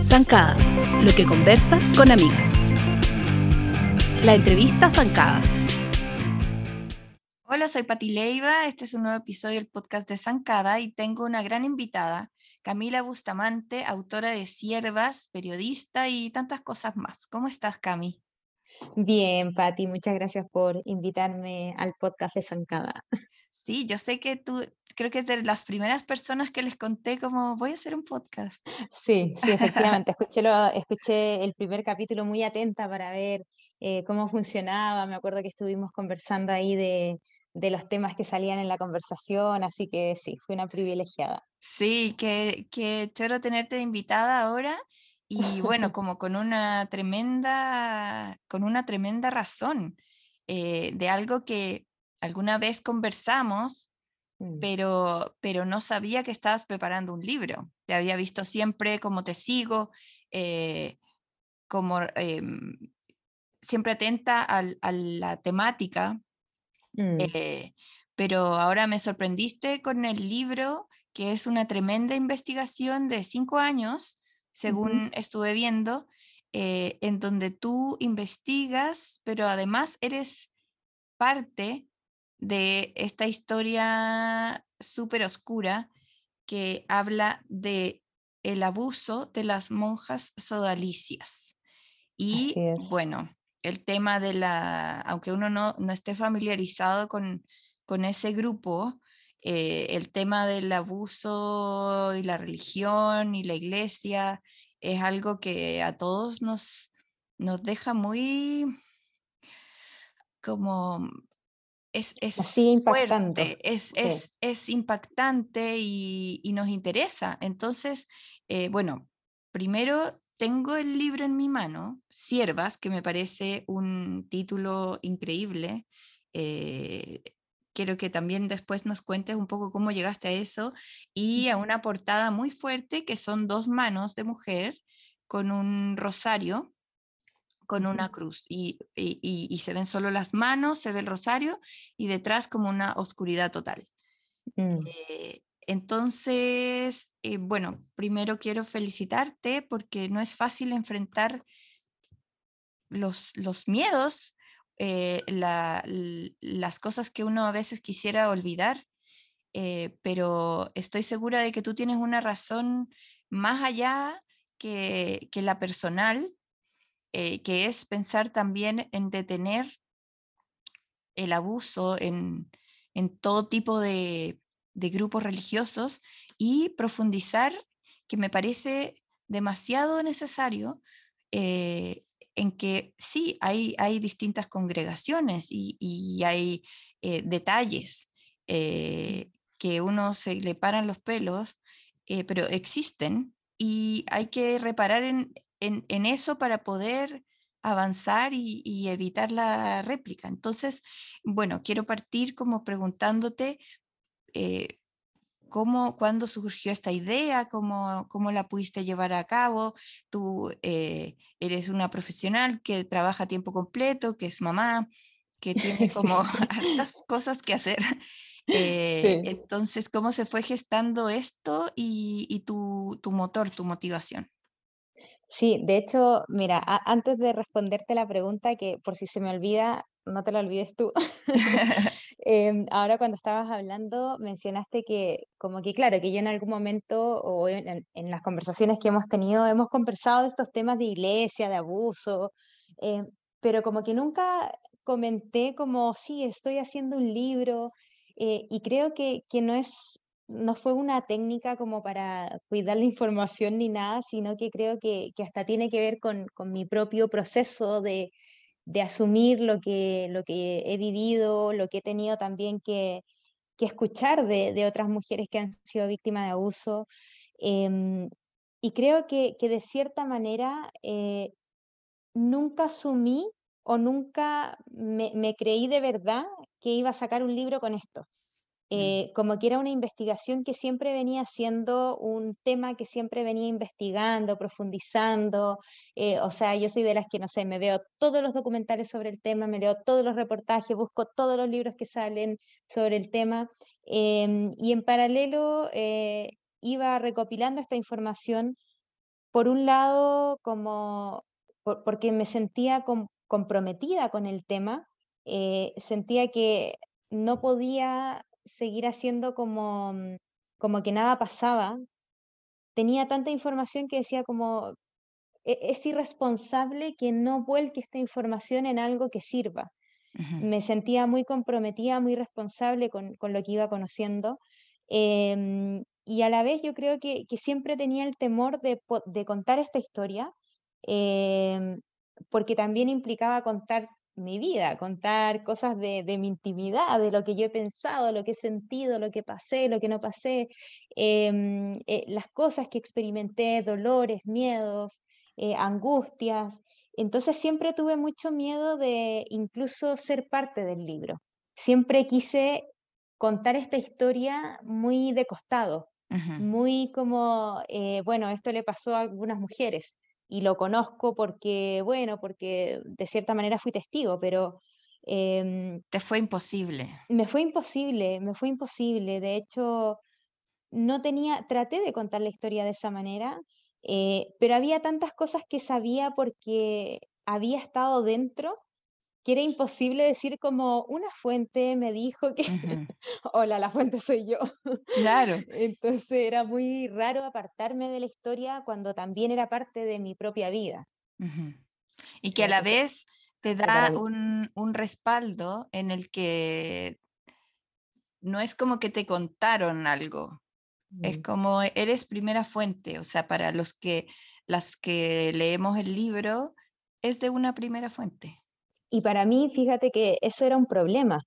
Zancada, lo que conversas con amigas. La entrevista Zancada. Hola, soy Pati Leiva. Este es un nuevo episodio del podcast de Zancada y tengo una gran invitada, Camila Bustamante, autora de Siervas, periodista y tantas cosas más. ¿Cómo estás, Cami? Bien, Pati, muchas gracias por invitarme al podcast de Zancada. Sí, yo sé que tú, creo que es de las primeras personas que les conté como voy a hacer un podcast. Sí, sí, efectivamente. Escuché, lo, escuché el primer capítulo muy atenta para ver eh, cómo funcionaba. Me acuerdo que estuvimos conversando ahí de, de los temas que salían en la conversación, así que sí, fui una privilegiada. Sí, qué, qué choro tenerte invitada ahora y bueno, como con una tremenda, con una tremenda razón eh, de algo que alguna vez conversamos, mm. pero, pero no sabía que estabas preparando un libro. Te había visto siempre como te sigo, eh, como em, siempre atenta a la temática, mm. eh, pero ahora me sorprendiste con el libro, que es una tremenda investigación de cinco años, según estuve viendo, eh, en donde tú investigas, pero además eres parte de esta historia súper oscura que habla de el abuso de las monjas sodalicias. Y bueno, el tema de la, aunque uno no, no esté familiarizado con, con ese grupo, eh, el tema del abuso y la religión y la iglesia es algo que a todos nos, nos deja muy como es, es fuerte, es, es, es, impactante y, y, nos interesa. Entonces, eh, bueno, primero tengo el libro en mi mano, Siervas, que me parece un título increíble. Eh, quiero que también después nos cuentes un poco cómo llegaste a eso y a una portada muy fuerte que son dos manos de mujer con un rosario con una cruz y, se ven solo las manos, se ve el rosario y detrás como una oscuridad total. Mm. Eh, entonces, eh, bueno, primero quiero felicitarte porque no es fácil enfrentar los, los miedos, eh, las cosas que uno a veces quisiera olvidar, pero estoy segura de que tú tienes una razón más allá que, que la personal eh, que es pensar también en detener el abuso en, todo tipo de, grupos religiosos y profundizar, que me parece demasiado necesario, eh, en que sí, hay, hay distintas congregaciones y, hay eh, detalles que uno se le paran los pelos, pero existen y hay que reparar en, en, eso para poder avanzar y, evitar la réplica. Entonces, bueno, quiero partir como preguntándote eh, cómo, cuándo surgió esta idea, cómo, cómo la pudiste llevar a cabo. Tú eh, eres una profesional que trabaja a tiempo completo, que es mamá, que tiene como hartas cosas que hacer. Eh, entonces, ¿cómo se fue gestando esto y, tu, tu motor, tu motivación? Sí, de hecho, mira, antes de responderte la pregunta, que por si se me olvida, no te la olvides tú. Em, ahora cuando estabas hablando, mencionaste que, como que claro, que yo en algún momento o en, las conversaciones que hemos tenido, hemos conversado de estos temas de iglesia, de abuso, em, pero como que nunca comenté como, sí, estoy haciendo un libro, eh, y creo que, que no es no fue una técnica como para cuidar la información ni nada, sino que creo que, hasta tiene que ver con, mi propio proceso de, asumir lo que, lo que he vivido, lo que he tenido también que, escuchar de, otras mujeres que han sido víctimas de abuso. Em, y creo que, de cierta manera eh, nunca asumí o nunca me creí de verdad que iba a sacar un libro con esto. Mm. Eh, como que era una investigación que siempre venía siendo un tema que siempre venía investigando, profundizando. Eh, o sea, yo soy de las que, no sé, me veo todos los documentales sobre el tema, me leo todos los reportajes, busco todos los libros que salen sobre el tema. Em, y en paralelo eh, iba recopilando esta información, por un lado, como porque me sentía comprometida con el tema, sentía que no podía seguir haciendo como, mm, como que nada pasaba, tenía tanta información que decía como, e-, es irresponsable que no vuelque esta información en algo que sirva. Me sentía muy comprometida, muy responsable con, con lo que iba conociendo. Em, y a la vez yo creo que, que siempre tenía el temor de, de contar esta historia, em, porque también implicaba contar mi vida, contar cosas de, mi intimidad, de lo que yo he pensado, lo que he sentido, lo que pasé, lo que no pasé, em, eh, las cosas que experimenté, dolores, miedos, eh, angustias. Entonces siempre tuve mucho miedo de incluso ser parte del libro. Siempre quise contar esta historia muy de costado, muy como, eh, bueno, esto le pasó a algunas mujeres y lo conozco porque, bueno, porque de cierta manera fui testigo, pero... Em, Te fue imposible. Me fue imposible, me fue imposible. De hecho, no tenía, traté de contar la historia de esa manera, eh, pero había tantas cosas que sabía porque había estado dentro que era imposible decir como una fuente me dijo que, hola, la fuente soy yo. Claro. Entonces era muy raro apartarme de la historia cuando también era parte de mi propia vida. Y que a la vez te da un, un, respaldo en el que no es como que te contaron algo, es mm. como eres primera fuente, o sea, para los que las que leemos el libro es de una primera fuente. Y para mí, fíjate que eso era un problema,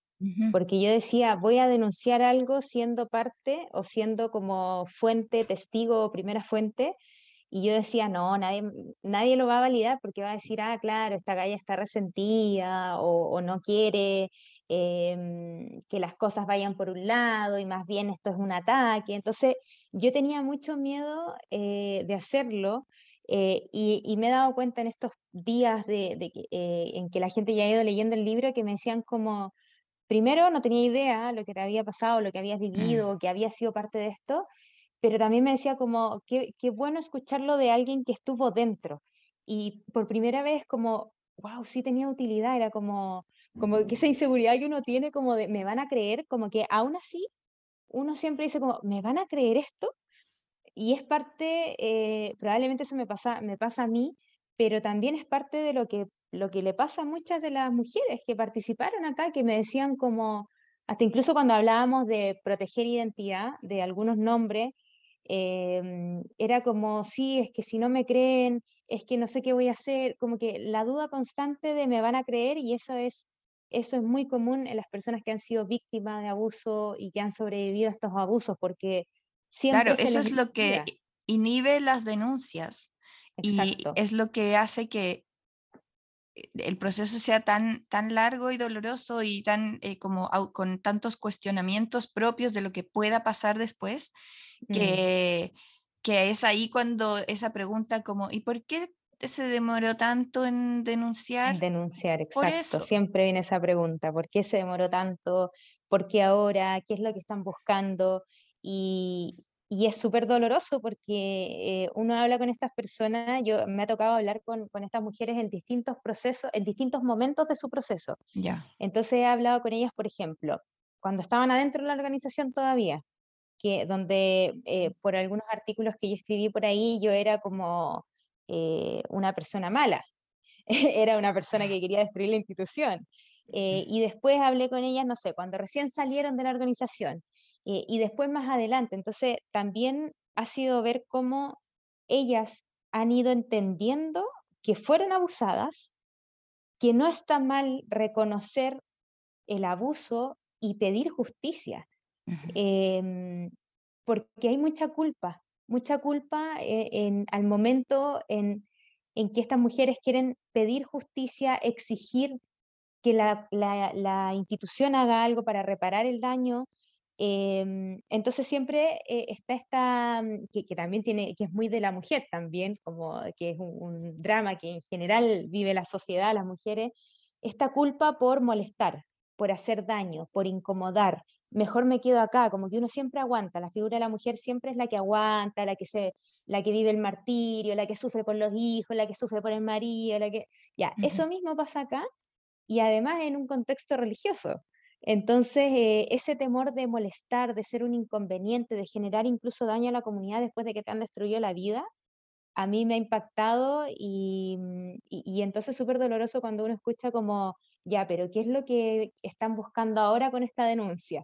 porque yo decía, voy a denunciar algo siendo parte o siendo como fuente, testigo o primera fuente, y yo decía, no, nadie, nadie lo va a validar porque va a decir, ah, claro, esta galla está resentida o, no quiere em, que las cosas vayan por un lado y más bien esto es un ataque. Entonces yo tenía mucho miedo eh, de hacerlo eh, y, me he dado cuenta en estos días de, eh, en que la gente ya ha ido leyendo el libro que me decían como, primero no tenía idea lo que te había pasado, lo que habías mm. vivido, que había sido parte de esto, pero también me decía como, qué, qué bueno escucharlo de alguien que estuvo dentro. Y por primera vez como, wow, sí tenía utilidad, era como, como que esa inseguridad que uno tiene como de, me van a creer, como que aún así uno siempre dice como, ¿me van a creer esto? Y es parte, eh, probablemente eso me pasa, me pasa a mí, pero también es parte de lo que, lo que le pasa a muchas de las mujeres que participaron acá, que me decían como, hasta incluso cuando hablábamos de proteger identidad, de algunos nombres, em, era como, sí, es que si no me creen, es que no sé qué voy a hacer, como que la duda constante de me van a creer y eso es, eso es muy común en las personas que han sido víctimas de abuso y que han sobrevivido a estos abusos, porque claro, eso es lo que inhibe las denuncias y es lo que hace que eh, el proceso sea tan, tan largo y doloroso y tan eh, como con tantos cuestionamientos propios de lo que pueda pasar después, mm. que, que es ahí cuando esa pregunta como, ¿y por qué se demoró tanto en denunciar? denunciar, exacto. Siempre viene esa pregunta, ¿por qué se demoró tanto? ¿Por qué ahora? ¿Qué es lo que están buscando? Y, y es súper doloroso porque eh, uno habla con estas personas, yo me ha tocado hablar con, con, estas mujeres en distintos procesos, en distintos momentos de su proceso. Ya. Entonces he hablado con ellas, por ejemplo, cuando estaban adentro de la organización todavía, que donde eh, por algunos artículos que yo escribí por ahí yo era como eh, una persona mala, era una persona que quería destruir la institución. Y después hablé con ellas, no sé, cuando recién salieron de la organización eh, y después más adelante. Entonces, también ha sido ver cómo ellas han ido entendiendo que fueron abusadas, que no está mal reconocer el abuso y pedir justicia, em, porque hay mucha culpa, mucha culpa eh, en, al momento en, en, que estas mujeres quieren pedir justicia, exigir que la, la, la institución haga algo para reparar el daño, Em, entonces siempre eh, está esta, mm, que, también tiene, que es muy de la mujer también, como que es un, drama que en general vive la sociedad, las mujeres, esta culpa por molestar, por hacer daño, por incomodar, mejor me quedo acá, como que uno siempre aguanta, la figura de la mujer siempre es la que aguanta, la que, se, la que vive el martirio, la que sufre por los hijos, la que sufre por el marido, la que... Ya, eso mismo pasa acá y además en un contexto religioso. Entonces, eh, ese temor de molestar, de ser un inconveniente, de generar incluso daño a la comunidad después de que te han destruido la vida, a mí me ha impactado y, mm, y, y entonces súper doloroso cuando uno escucha como, ya, pero ¿qué es lo que están buscando ahora con esta denuncia?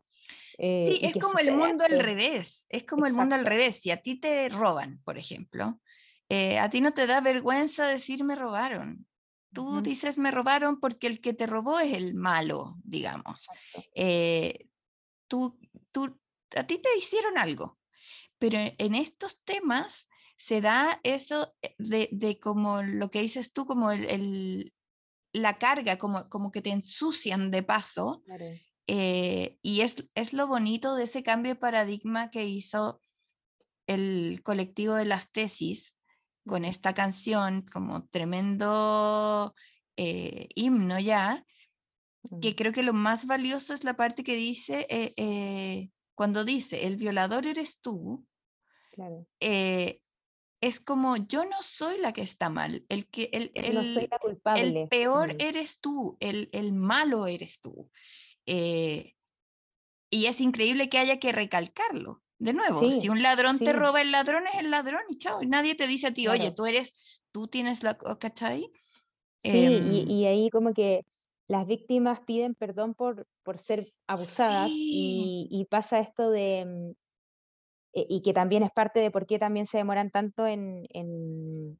Eh, sí, es como el mundo al revés, es como el mundo al revés. Si a ti te roban, por ejemplo, eh, a ti no te da vergüenza decir me robaron. Tú dices me robaron porque el que te robó es el malo, digamos. Eh, tú, tú, a ti te hicieron algo, pero en estos temas se da eso de, de como lo que dices tú, como el, la carga, como, como que te ensucian de paso. Eh, y es, es lo bonito de ese cambio de paradigma que hizo el colectivo de las tesis, con esta canción como tremendo eh, himno ya, que mm. creo que lo más valioso es la parte que dice, eh, eh, cuando dice, el violador eres tú, es como yo no soy la que está mal, el, que, el, el, peor eres tú, el, el, malo eres tú. y es increíble que haya que recalcarlo. De nuevo, si un ladrón te roba, el ladrón es el ladrón y chao. Y nadie te dice a ti, oye, tú eres, tú tienes la, ¿cachai? Sí, em y, ahí como que las víctimas piden perdón por, por ser abusadas y, pasa esto de, mm, e, y que también es parte de por qué también se demoran tanto en, en,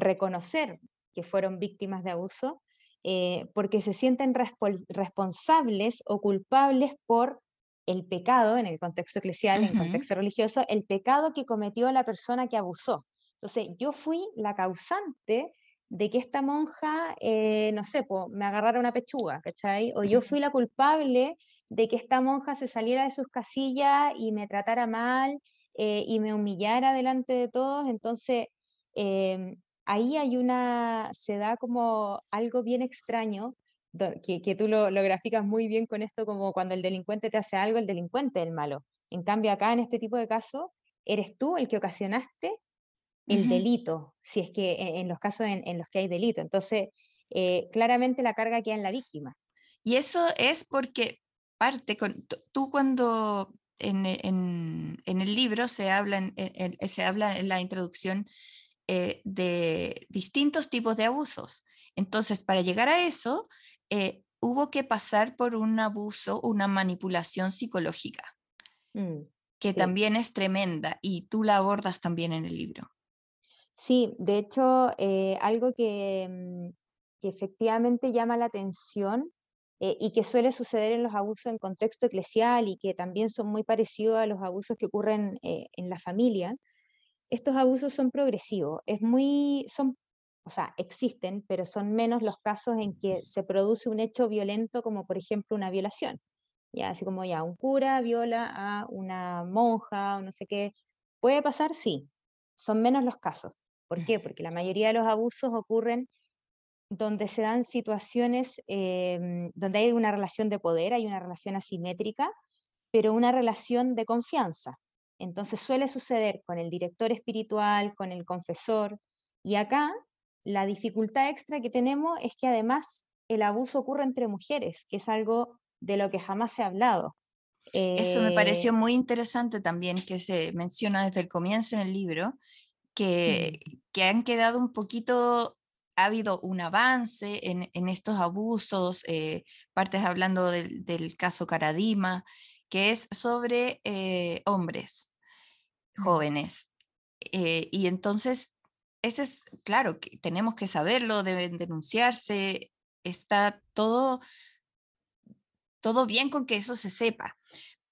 reconocer que fueron víctimas de abuso, eh, porque se sienten responsables o culpables por el pecado, en el contexto eclesial, en el contexto religioso, el pecado que cometió la persona que abusó. Entonces, yo fui la causante de que esta monja, eh, no sé, me agarrara una pechuga, ¿cachai? O yo fui la culpable de que esta monja se saliera de sus casillas y me tratara mal eh, y me humillara delante de todos. Entonces, em, ahí hay una, se da como algo bien extraño que, tú lo, lo, graficas muy bien con esto, como cuando el delincuente te hace algo, el delincuente es el malo. En cambio, acá en este tipo de casos, eres tú el que ocasionaste el delito, si es que e, en, los casos en, los que hay delito. Entonces, eh, claramente la carga queda en la víctima. Y eso es porque parte, con, tú cuando en, en, en, el libro se habla en, se habla en la introducción eh, de distintos tipos de abusos. Entonces, para llegar a eso, eh, hubo que pasar por un abuso, una manipulación psicológica, mm, que también es tremenda y tú la abordas también en el libro. Sí, de hecho, eh, algo que, mm, que, efectivamente llama la atención eh, y que suele suceder en los abusos en contexto eclesial y que también son muy parecidos a los abusos que ocurren en la familia, estos abusos son progresivos, es muy, son o sea, existen, pero son menos los casos en que se produce un hecho violento como por ejemplo una violación. Ya, así como ya un cura viola a una monja o no sé qué. ¿Puede pasar? Sí. Son menos los casos. ¿Por qué? Porque la mayoría de los abusos ocurren donde se dan situaciones em, donde hay una relación de poder, hay una relación asimétrica, pero una relación de confianza. Entonces suele suceder con el director espiritual, con el confesor, y acá la dificultad extra que tenemos es que además el abuso ocurre entre mujeres, que es algo de lo que jamás se ha hablado. Eso me pareció eh, muy interesante también, que se menciona desde el comienzo en el libro, que, mm. que han quedado un poquito, ha habido un avance en, en estos abusos, eh, partes hablando del, del, caso Caradima, que es sobre eh, hombres mm. jóvenes. y entonces ese es, claro, que tenemos que saberlo, deben denunciarse, está todo, todo bien con que eso se sepa,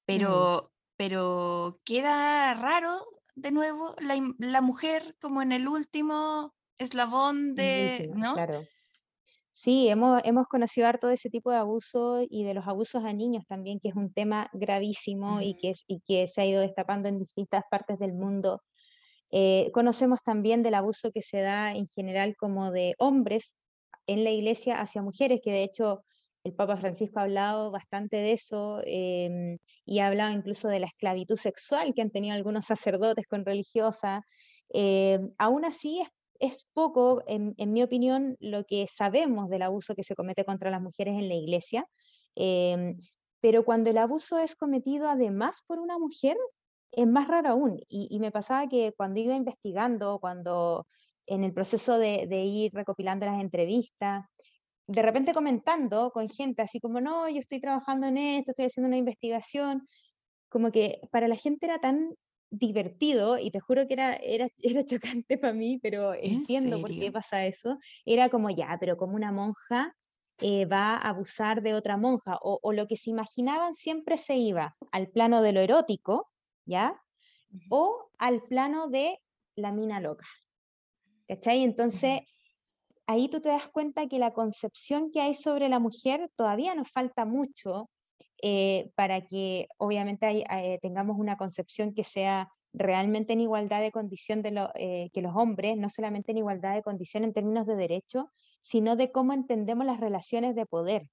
pero, pero queda raro de nuevo la, mujer como en el último eslabón de, ¿no? Claro. Sí, hemos, hemos conocido harto de ese tipo de abuso y de los abusos a niños también, que es un tema gravísimo y, que, y que se ha ido destapando en distintas partes del mundo. Eh, conocemos también del abuso que se da en general como de hombres en la iglesia hacia mujeres, que de hecho el Papa Francisco ha hablado bastante de eso em, y ha hablado incluso de la esclavitud sexual que han tenido algunos sacerdotes con religiosas. Em, aún así es, es poco, en, en, mi opinión, lo que sabemos del abuso que se comete contra las mujeres en la iglesia. Em, pero cuando el abuso es cometido además por una mujer, es más raro aún. Y, y me pasaba que cuando iba investigando, cuando en el proceso de, de ir recopilando las entrevistas, de repente comentando con gente así como, no, yo estoy trabajando en esto, estoy haciendo una investigación, como que para la gente era tan divertido y te juro que era, era, era chocante para mí, pero entiendo por qué pasa eso. Era como ya, pero como una monja eh, va a abusar de otra monja, o, o, lo que se imaginaban siempre se iba al plano de lo erótico, ¿ya? O al plano de la mina loca. ¿Cachai? Entonces, ahí tú te das cuenta que la concepción que hay sobre la mujer todavía nos falta mucho eh, para que obviamente eh, tengamos una concepción que sea realmente en igualdad de condición de lo, eh, que los hombres, no solamente en igualdad de condición en términos de derecho, sino de cómo entendemos las relaciones de poder,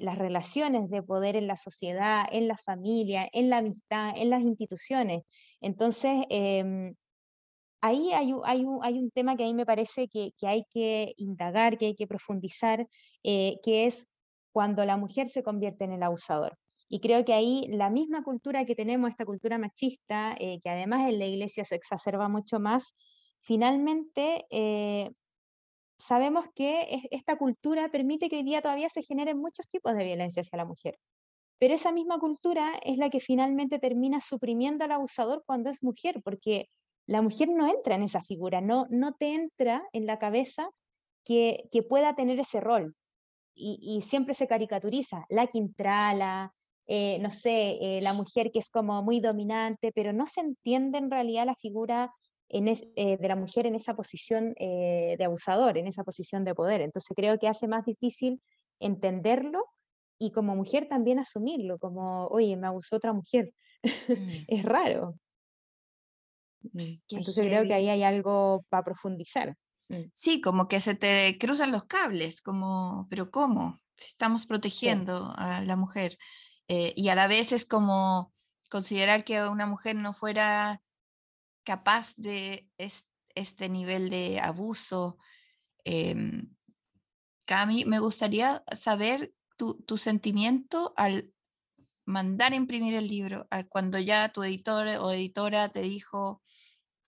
las relaciones de poder en la sociedad, en la familia, en la amistad, en las instituciones. Entonces, em, ahí hay, hay, un, hay un tema que a mí me parece que, que hay que indagar, que hay que profundizar, que es cuando la mujer se convierte en el abusador. Y creo que ahí la misma cultura que tenemos, esta cultura machista, eh, que además en la iglesia se exacerba mucho más, finalmente eh, sabemos que esta cultura permite que hoy día todavía se generen muchos tipos de violencia hacia la mujer. Pero esa misma cultura es la que finalmente termina suprimiendo al abusador cuando es mujer, porque la mujer no entra en esa figura, no, no te entra en la cabeza que, que pueda tener ese rol y, siempre se caricaturiza, la quintrala, eh, no sé, eh, la mujer que es como muy dominante, pero no se entiende en realidad la figura en eh, de la mujer en esa posición de abusador, en esa posición de poder. Entonces creo que hace más difícil entenderlo y como mujer también asumirlo, como, oye, me abusó otra mujer. Mm. es raro. Mm, entonces creo que ahí hay algo para profundizar. Mm. Sí, como que se te cruzan los cables, como, pero ¿cómo? Estamos protegiendo a la mujer. Eh, y a la vez es como considerar que una mujer no fuera capaz de este nivel de abuso. Eh, Cami, me gustaría saber tu, sentimiento al mandar imprimir el libro, cuando ya tu editor o editora te dijo,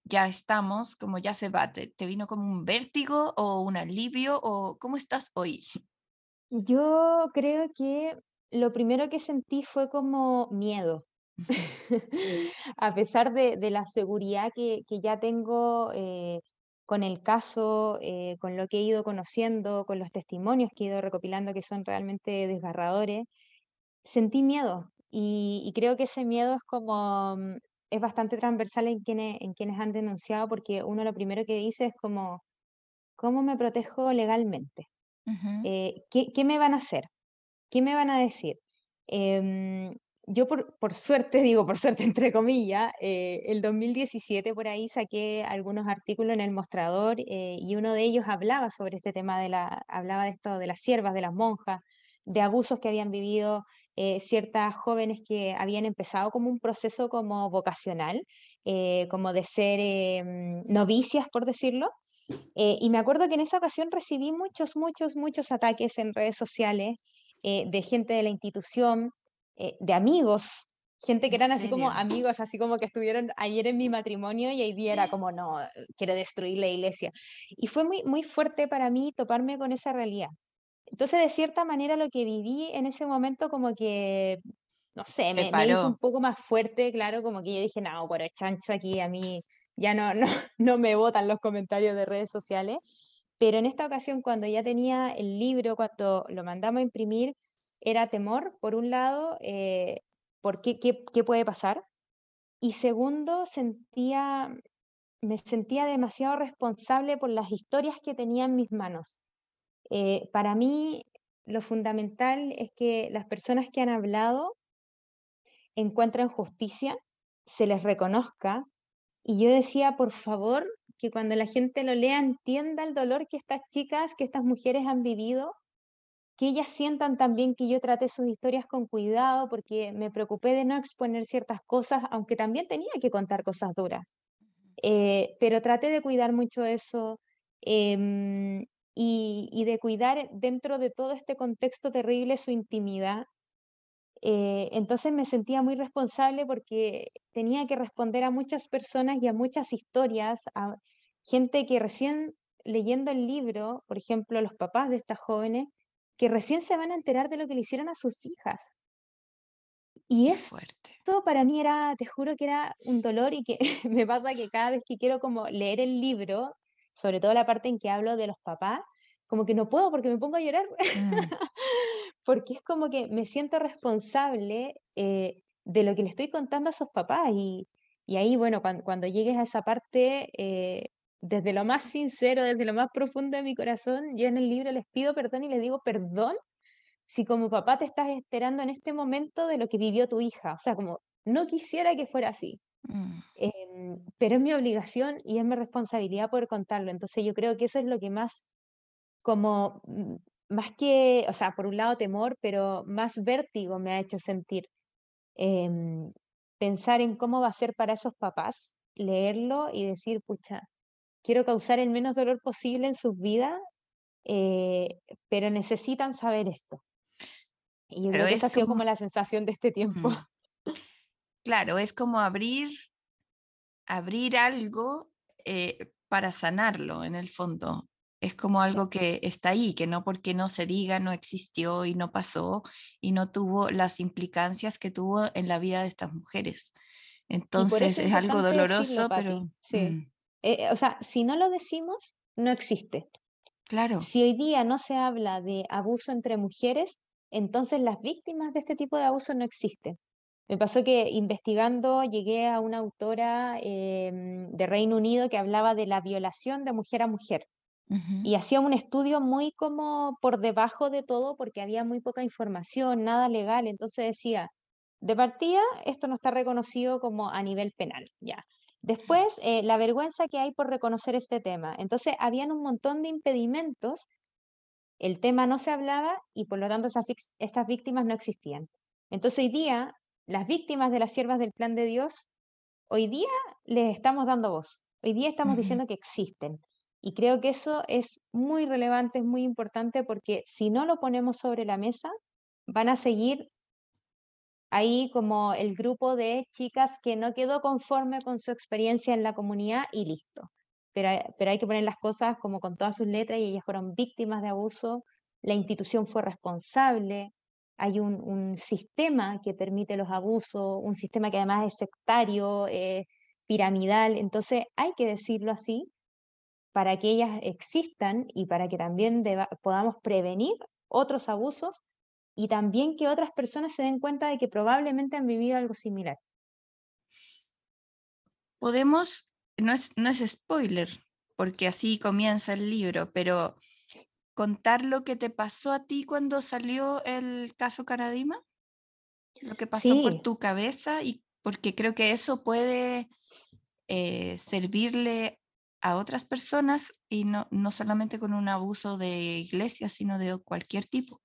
ya estamos, como ya se va, ¿te, vino como un vértigo o un alivio o cómo estás hoy? Yo creo que lo primero que sentí fue como miedo. a pesar de, la seguridad que, ya tengo eh, con el caso, eh, con lo que he ido conociendo, con los testimonios que he ido recopilando que son realmente desgarradores, sentí miedo. y creo que ese miedo es como mm, es bastante transversal en quienes, en quienes han denunciado, porque uno lo primero que dice es como, ¿cómo me protejo legalmente? Eh, ¿qué, me van a hacer? ¿Qué me van a decir? Em, yo por, por, suerte, digo por suerte entre comillas, eh, el 2017 por ahí saqué algunos artículos en el mostrador eh, y uno de ellos hablaba sobre este tema de la, hablaba de esto de las siervas, de las monjas, de abusos que habían vivido eh, ciertas jóvenes que habían empezado como un proceso como vocacional, como de ser em, novicias, por decirlo. Y me acuerdo que en esa ocasión recibí muchos, muchos, muchos ataques en redes sociales de gente de la institución, de amigos, gente que eran así como amigos, así como que estuvieron ayer en mi matrimonio y hoy día era como, no, quiero destruir la iglesia. Y fue muy, muy fuerte para mí toparme con esa realidad. Entonces, de cierta manera, lo que viví en ese momento como que, no sé, me, hizo un poco más fuerte, claro, como que yo dije, no, por el chancho aquí a mí ya no, no, no me votan los comentarios de redes sociales. Pero en esta ocasión, cuando ya tenía el libro, cuando lo mandamos a imprimir, era temor, por un lado, eh, por qué, qué, puede pasar. Y segundo, sentía, me sentía demasiado responsable por las historias que tenía en mis manos. Eh, para mí, lo fundamental es que las personas que han hablado encuentren justicia, se les reconozca. Y yo decía, por favor, que cuando la gente lo lea entienda el dolor que estas chicas, que estas mujeres han vivido, que ellas sientan también que yo traté sus historias con cuidado, porque me preocupé de no exponer ciertas cosas, aunque también tenía que contar cosas duras. Eh, pero traté de cuidar mucho eso em, y, de cuidar dentro de todo este contexto terrible su intimidad. Eh, entonces me sentía muy responsable porque tenía que responder a muchas personas y a muchas historias, a gente que recién leyendo el libro, por ejemplo, los papás de estas jóvenes, que recién se van a enterar de lo que le hicieron a sus hijas. Y es fuerte. Todo para mí era, te juro que era un dolor y que me pasa que cada vez que quiero como leer el libro, sobre todo la parte en que hablo de los papás, como que no puedo porque me pongo a llorar. Mm. porque es como que me siento responsable eh, de lo que le estoy contando a esos papás. Y, y ahí, bueno, cuando, cuando, llegues a esa parte, eh, desde lo más sincero, desde lo más profundo de mi corazón, yo en el libro les pido perdón y les digo perdón si como papá te estás esperando en este momento de lo que vivió tu hija. O sea, como no quisiera que fuera así. Mm. Em, pero es mi obligación y es mi responsabilidad poder contarlo. Entonces yo creo que eso es lo que más, como, mm, más que, o sea, por un lado temor, pero más vértigo me ha hecho sentir. Em, pensar en cómo va a ser para esos papás, leerlo y decir, pucha, quiero causar el menos dolor posible en sus vidas, eh, pero necesitan saber esto. Y yo creo que esa ha sido como la sensación de este tiempo. Claro, es como abrir, abrir algo eh, para sanarlo en el fondo. Es como algo que está ahí, que no porque no se diga, no existió y no pasó y no tuvo las implicancias que tuvo en la vida de estas mujeres. Entonces es, algo doloroso, pero... Sí. Mm. Eh, o sea, si no lo decimos, no existe. Claro. Si hoy día no se habla de abuso entre mujeres, entonces las víctimas de este tipo de abuso no existen. Me pasó que investigando llegué a una autora em, de Reino Unido que hablaba de la violación de mujer a mujer. Y hacía un estudio muy como por debajo de todo porque había muy poca información, nada legal. Entonces decía, de partida, esto no está reconocido como a nivel penal, ya. Después, eh, la vergüenza que hay por reconocer este tema. Entonces, habían un montón de impedimentos, el tema no se hablaba y por lo tanto estas víctimas no existían. Entonces, hoy día, las víctimas de las siervas del plan de Dios, hoy día les estamos dando voz. Hoy día estamos diciendo que existen. Y creo que eso es muy relevante, es muy importante porque si no lo ponemos sobre la mesa, van a seguir ahí como el grupo de chicas que no quedó conforme con su experiencia en la comunidad y listo. Pero, pero hay que poner las cosas como con todas sus letras y ellas fueron víctimas de abuso, la institución fue responsable, hay un, sistema que permite los abusos, un sistema que además es sectario, eh, piramidal, entonces hay que decirlo así para que ellas existan y para que también podamos prevenir otros abusos y también que otras personas se den cuenta de que probablemente han vivido algo similar. Podemos, no es, no es spoiler, porque así comienza el libro, pero contar lo que te pasó a ti cuando salió el caso Caradima, lo que pasó por tu cabeza, y porque creo que eso puede eh, servirle a otras personas y no, no solamente con un abuso de iglesia, sino de cualquier tipo.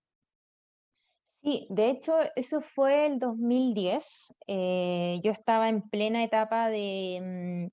Sí, de hecho, eso fue el 2010. Eh, yo estaba en plena etapa de,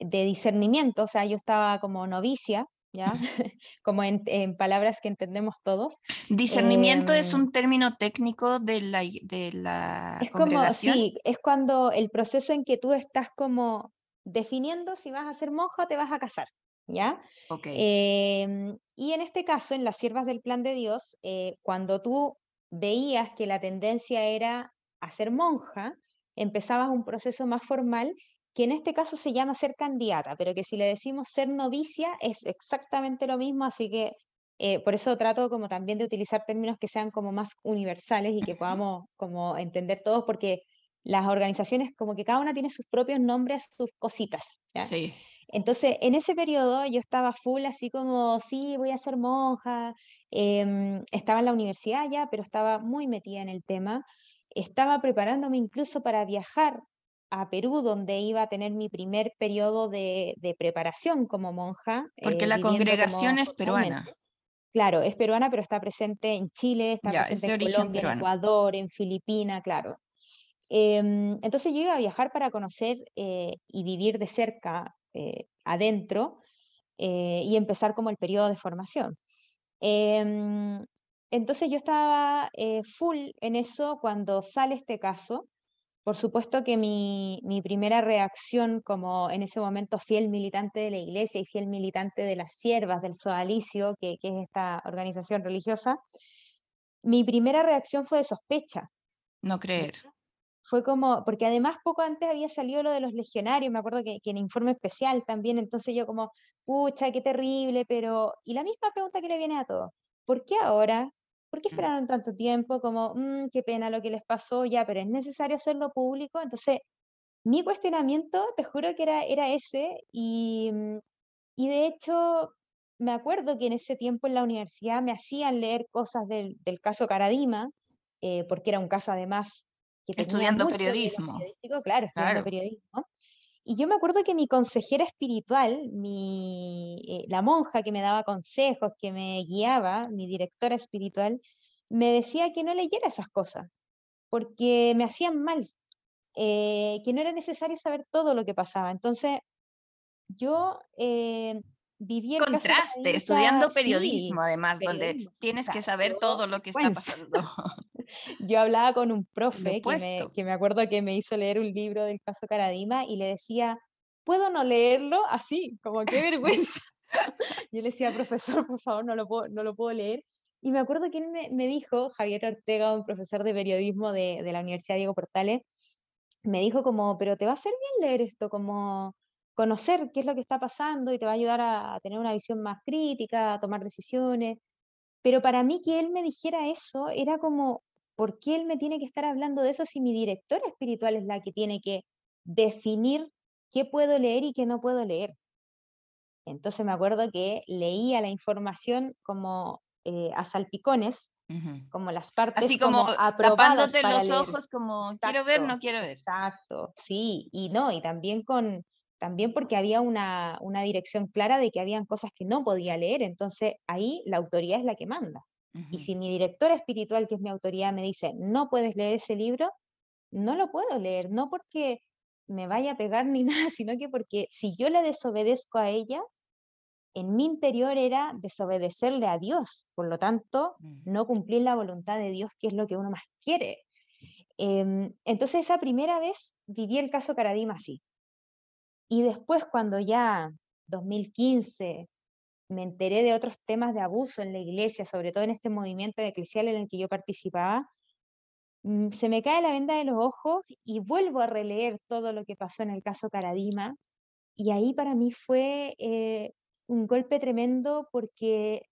mm, de discernimiento, o sea, yo estaba como novicia, ¿ya? como en, palabras que entendemos todos. Discernimiento es em un término técnico de la, de la es como, sí, es cuando el proceso en que tú estás como definiendo si vas a ser monja o te vas a casar. ¿Ya? Em, y en este caso, en las siervas del plan de Dios, eh, cuando tú veías que la tendencia era a ser monja, empezabas un proceso más formal que en este caso se llama ser candidata, pero que si le decimos ser novicia es exactamente lo mismo, así que eh, por eso trato como también de utilizar términos que sean como más universales y que podamos como entender todos, porque las organizaciones como que cada una tiene sus propios nombres, sus cositas. ¿ya? Sí. Entonces, en ese periodo yo estaba full, así como, sí, voy a ser monja. Em, estaba en la universidad ya, pero estaba muy metida en el tema. Estaba preparándome incluso para viajar a Perú, donde iba a tener mi primer periodo de, preparación como monja. Porque la congregación es peruana. Claro, es peruana, pero está presente en Chile, está presente en Colombia, en Ecuador, en Filipinas, claro. Em, entonces yo iba a viajar para conocer eh, y vivir de cerca eh, adentro eh, y empezar como el periodo de formación. Em, entonces yo estaba full en eso cuando sale este caso. Por supuesto que mi, mi, primera reacción como en ese momento fiel militante de la iglesia y fiel militante de las siervas del Sodalicio, que, que es esta organización religiosa, mi primera reacción fue de sospecha. No creer fue como, porque además poco antes había salido lo de los legionarios, me acuerdo que, que, en informe especial también, entonces yo como, pucha, qué terrible, pero, y la misma pregunta que le viene a todos, ¿por qué ahora? ¿Por qué mm. esperaron tanto tiempo? Como, mmm, qué pena lo que les pasó, ya, pero es necesario hacerlo público, entonces mi cuestionamiento, te juro que era, era ese, y, mm, y de hecho me acuerdo que en ese tiempo en la universidad me hacían leer cosas del, del caso Caradima, eh, porque era un caso además estudiando periodismo. Claro, estudiando periodismo. Y yo me acuerdo que mi consejera espiritual, mi, eh, la monja que me daba consejos, que me guiaba, mi directora espiritual, me decía que no leyera esas cosas, porque me hacían mal, eh, que no era necesario saber todo lo que pasaba. Entonces, yo eh, viví el Contraste, estudiando periodismo, además, donde tienes que saber todo lo que está pasando. Yo hablaba con un profe que me, que me, acuerdo que me hizo leer un libro del caso Caradima y le decía, ¿puedo no leerlo? Así, como qué vergüenza. Yo le decía, profesor, por favor, no lo puedo, no lo puedo leer. Y me acuerdo que él me, me dijo, Javier Ortega, un profesor de periodismo de, de la Universidad Diego Portales, me dijo como, pero te va a hacer bien leer esto, como conocer qué es lo que está pasando y te va a ayudar a, a tener una visión más crítica, a tomar decisiones. Pero para mí que él me dijera eso era como, ¿por qué él me tiene que estar hablando de eso si mi directora espiritual es la que tiene que definir qué puedo leer y qué no puedo leer? Entonces me acuerdo que leía la información como eh, a salpicones, como las partes Así como, tapándote los ojos como quiero ver, no quiero ver. Exacto, sí, y no, y también con también porque había una, una dirección clara de que habían cosas que no podía leer, entonces ahí la autoridad es la que manda. Y si mi directora espiritual, que es mi autoridad, me dice, no puedes leer ese libro, no lo puedo leer, no porque me vaya a pegar ni nada, sino que porque si yo le desobedezco a ella, en mi interior era desobedecerle a Dios, por lo tanto, mm. no cumplir la voluntad de Dios, que es lo que uno más quiere. Em, entonces esa primera vez viví el caso Caradima así. Y después cuando ya 2015, me enteré de otros temas de abuso en la iglesia, sobre todo en este movimiento eclesial en el que yo participaba, mm, se me cae la venda de los ojos y vuelvo a releer todo lo que pasó en el caso Caradima. Y ahí para mí fue eh, un golpe tremendo porque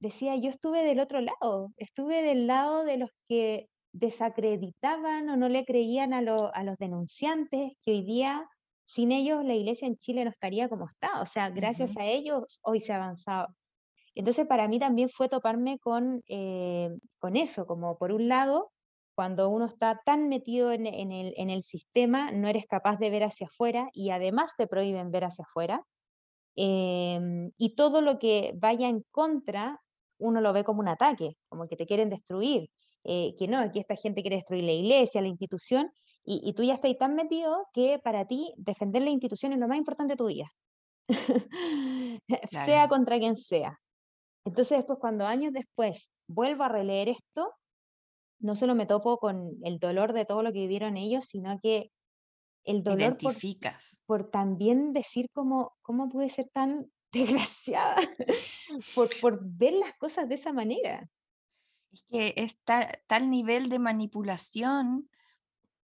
decía, yo estuve del otro lado, estuve del lado de los que desacreditaban o no le creían a, a los denunciantes que hoy día sin ellos la iglesia en Chile no estaría como está, o sea, gracias a ellos hoy se ha avanzado. Entonces para mí también fue toparme con, eh, con eso, como por un lado, cuando uno está tan metido en, el, en el sistema, no eres capaz de ver hacia afuera y además te prohíben ver hacia afuera. Em, y todo lo que vaya en contra, uno lo ve como un ataque, como que te quieren destruir, eh, que no, aquí esta gente quiere destruir la iglesia, la institución, y, tú ya estás tan metido que para ti defender la institución es lo más importante de tu vida, sea contra quien sea. Entonces después, cuando años después vuelvo a releer esto, no solo me topo con el dolor de todo lo que vivieron ellos, sino que el dolor Por, también decir cómo, cómo pude ser tan desgraciada por, por ver las cosas de esa manera. Es que está tal nivel de manipulación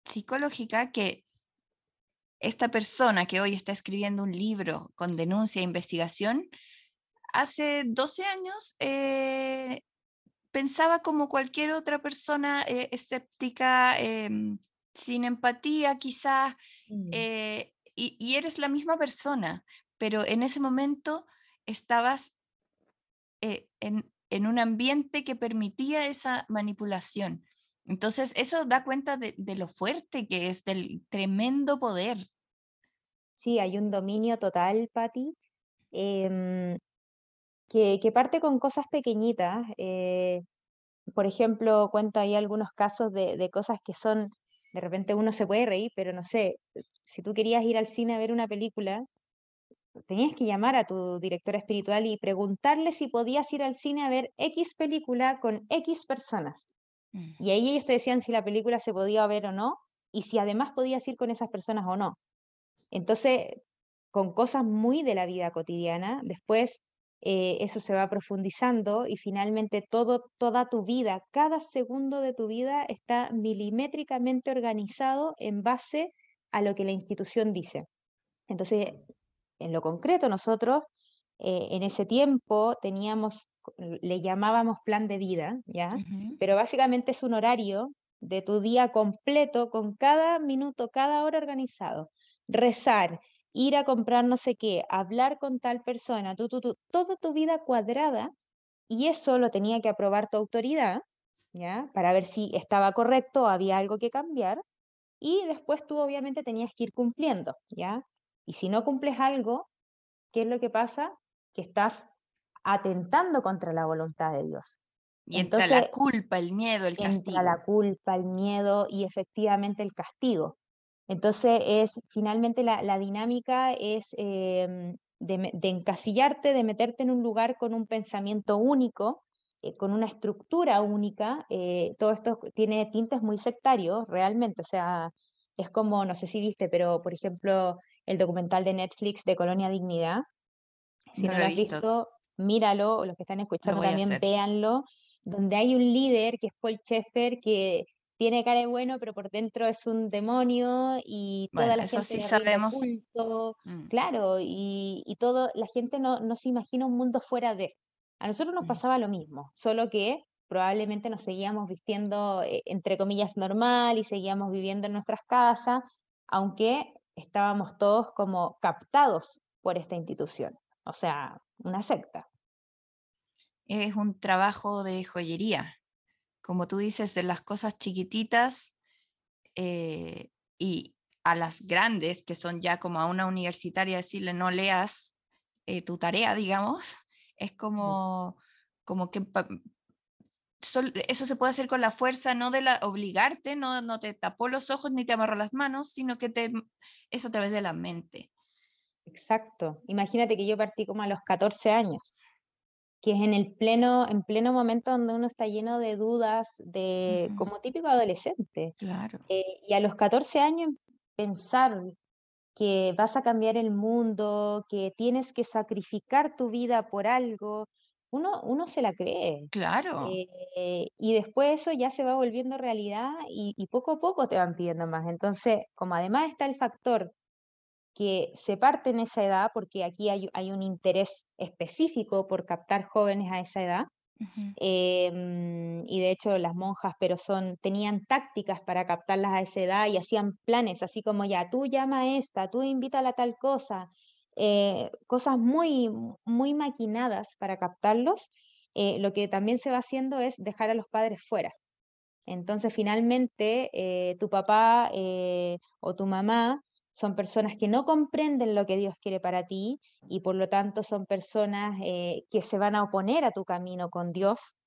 psicológica que esta persona que hoy está escribiendo un libro con denuncia e investigación, hace 12 años eh, pensaba como cualquier otra persona eh, escéptica, em, sin empatía quizás, mm. eh, y, eres la misma persona, pero en ese momento estabas eh, en, en, un ambiente que permitía esa manipulación. Entonces, eso da cuenta de, lo fuerte que es, del tremendo poder. Sí, hay un dominio total, Patti, que, que, parte con cosas pequeñitas. Eh, por ejemplo, cuento ahí algunos casos de, de, cosas que son, de repente uno se puede reír, pero no sé, si tú querías ir al cine a ver una película, tenías que llamar a tu directora espiritual y preguntarle si podías ir al cine a ver X película con X personas. Mm. Y ahí ellos te decían si la película se podía ver o no, y si además podías ir con esas personas o no. Entonces, con cosas muy de la vida cotidiana, después eh, eso se va profundizando y finalmente todo, toda tu vida, cada segundo de tu vida está milimétricamente organizado en base a lo que la institución dice. Entonces, en lo concreto, nosotros eh, en ese tiempo teníamos, le llamábamos plan de vida, ¿ya? Pero básicamente es un horario de tu día completo con cada minuto, cada hora organizado. Rezar, ir a comprar no sé qué, hablar con tal persona, tú, tú, tú, toda tu vida cuadrada y eso lo tenía que aprobar tu autoridad, ¿ya? Para ver si estaba correcto o había algo que cambiar. Y después tú obviamente tenías que ir cumpliendo, ¿ya? Y si no cumples algo, ¿qué es lo que pasa? Que estás atentando contra la voluntad de Dios. Y entra la culpa, el miedo, el castigo. Entra la culpa, el miedo y efectivamente el castigo. Entonces, es finalmente la, dinámica es em, de, encasillarte, de meterte en un lugar con un pensamiento único, eh, con una estructura única. Eh, todo esto tiene tintes muy sectarios, realmente. O sea, es como, no sé si viste, pero por ejemplo, el documental de Netflix de Colonia Dignidad. Si no, lo has visto. míralo, los que están escuchando también véanlo, donde hay un líder que es Paul Schaeffer que tiene cara de bueno, pero por dentro es un demonio y toda la gente sí sabemos. Mm. Claro, y, y, todo, la gente no, no se imagina un mundo fuera de. A nosotros nos mm. pasaba lo mismo, solo que probablemente nos seguíamos vistiendo, eh, entre comillas, normal y seguíamos viviendo en nuestras casas, aunque estábamos todos como captados por esta institución, o sea, una secta. Es un trabajo de joyería, como tú dices, de las cosas chiquititas eh, y a las grandes, que son ya como a una universitaria decirle no leas eh, tu tarea, digamos, es como, como que eso se puede hacer con la fuerza, no de la, obligarte, no, no te tapó los ojos ni te amarró las manos, sino que te, es a través de la mente. Exacto. Imagínate que yo partí como a los 14 años, que es en el pleno, en pleno momento donde uno está lleno de dudas, de, como típico adolescente. Claro. Eh, y a los 14 años pensar que vas a cambiar el mundo, que tienes que sacrificar tu vida por algo, uno, uno se la cree. Claro. Eh, y después eso ya se va volviendo realidad y, poco a poco te van pidiendo más. Entonces, como además está el factor que se parte en esa edad, porque aquí hay, hay un interés específico por captar jóvenes a esa edad, em, y de hecho las monjas, pero son, tenían tácticas para captarlas a esa edad y hacían planes, así como ya, tú llama a esta, tú invita a la tal cosa, eh, cosas muy, muy maquinadas para captarlos, eh, lo que también se va haciendo es dejar a los padres fuera. Entonces, finalmente, eh, tu papá o tu mamá son personas que no comprenden lo que Dios quiere para ti y por lo tanto son personas que se van a oponer a tu camino con Dios.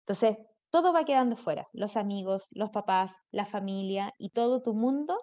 Entonces, todo va quedando fuera, los amigos, los papás, la familia y todo tu mundo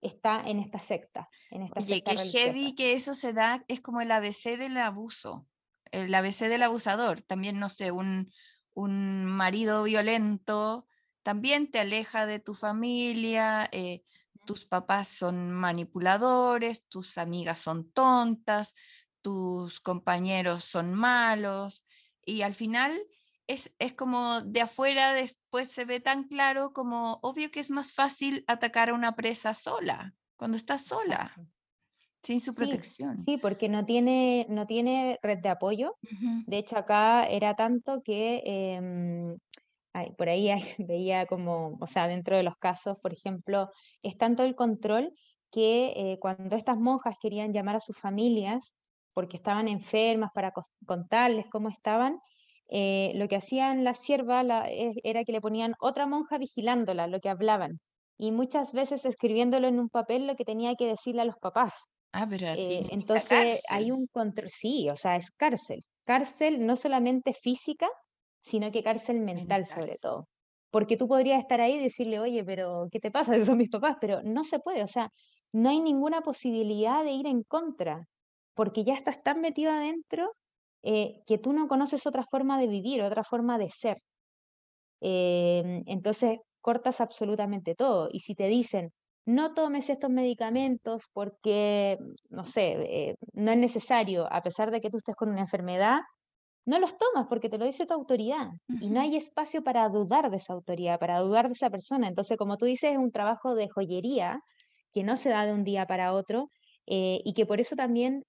está en esta secta. En esta Oye, que heavy que eso se da, es como el ABC del abuso, el ABC del abusador. También, no sé, un, un marido violento también te aleja de tu familia, eh, tus papás son manipuladores, tus amigas son tontas, tus compañeros son malos, y al final es, como de afuera después se ve tan claro como obvio que es más fácil atacar a una presa sola, cuando está sola, sin su protección. Sí, porque no tiene, no tiene red de apoyo. De hecho, acá era tanto que por ahí veía como, o sea, dentro de los casos, por ejemplo, es tanto el control que eh, cuando estas monjas querían llamar a sus familias, porque estaban enfermas, para contarles cómo estaban, eh, lo que hacían las siervas era que le ponían otra monja vigilándola, lo que hablaban, y muchas veces escribiéndolo en un papel lo que tenía que decirle a los papás. Ah, pero. Eh, entonces hay un control, sí, o sea, es cárcel. Cárcel no solamente física, sino que cárcel mental, sobre todo. Porque tú podrías estar ahí y decirle, oye, pero ¿qué te pasa? Esos son mis papás, pero no se puede, o sea, no hay ninguna posibilidad de ir en contra, porque ya estás tan metido adentro eh, que tú no conoces otra forma de vivir, otra forma de ser. Em, entonces, cortas absolutamente todo. Y si te dicen, no tomes estos medicamentos porque, no sé, eh, no es necesario, a pesar de que tú estés con una enfermedad, no los tomas porque te lo dice tu autoridad y no hay espacio para dudar de esa autoridad, para dudar de esa persona. Entonces, como tú dices, es un trabajo de joyería que no se da de un día para otro eh, y que por eso también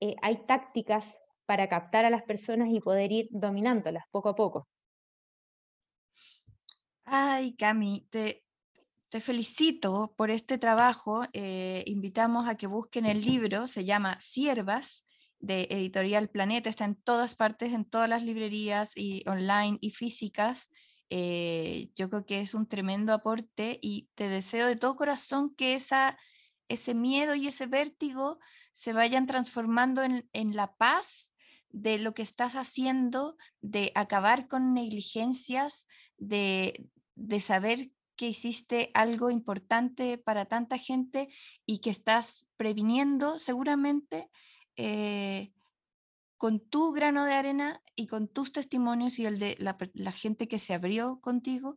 eh, hay tácticas para captar a las personas y poder ir dominándolas poco a poco. Ay, Cami, te, te felicito por este trabajo. Eh, invitamos a que busquen el libro, se llama Siervas, de Editorial Planeta, está en todas partes, en todas las librerías y online y físicas. Eh, yo creo que es un tremendo aporte y te deseo de todo corazón que esa, ese miedo y ese vértigo se vayan transformando en, en la paz de lo que estás haciendo, de acabar con negligencias, de, de saber que hiciste algo importante para tanta gente y que estás previniendo seguramente eh, con tu grano de arena y con tus testimonios y el de la, gente que se abrió contigo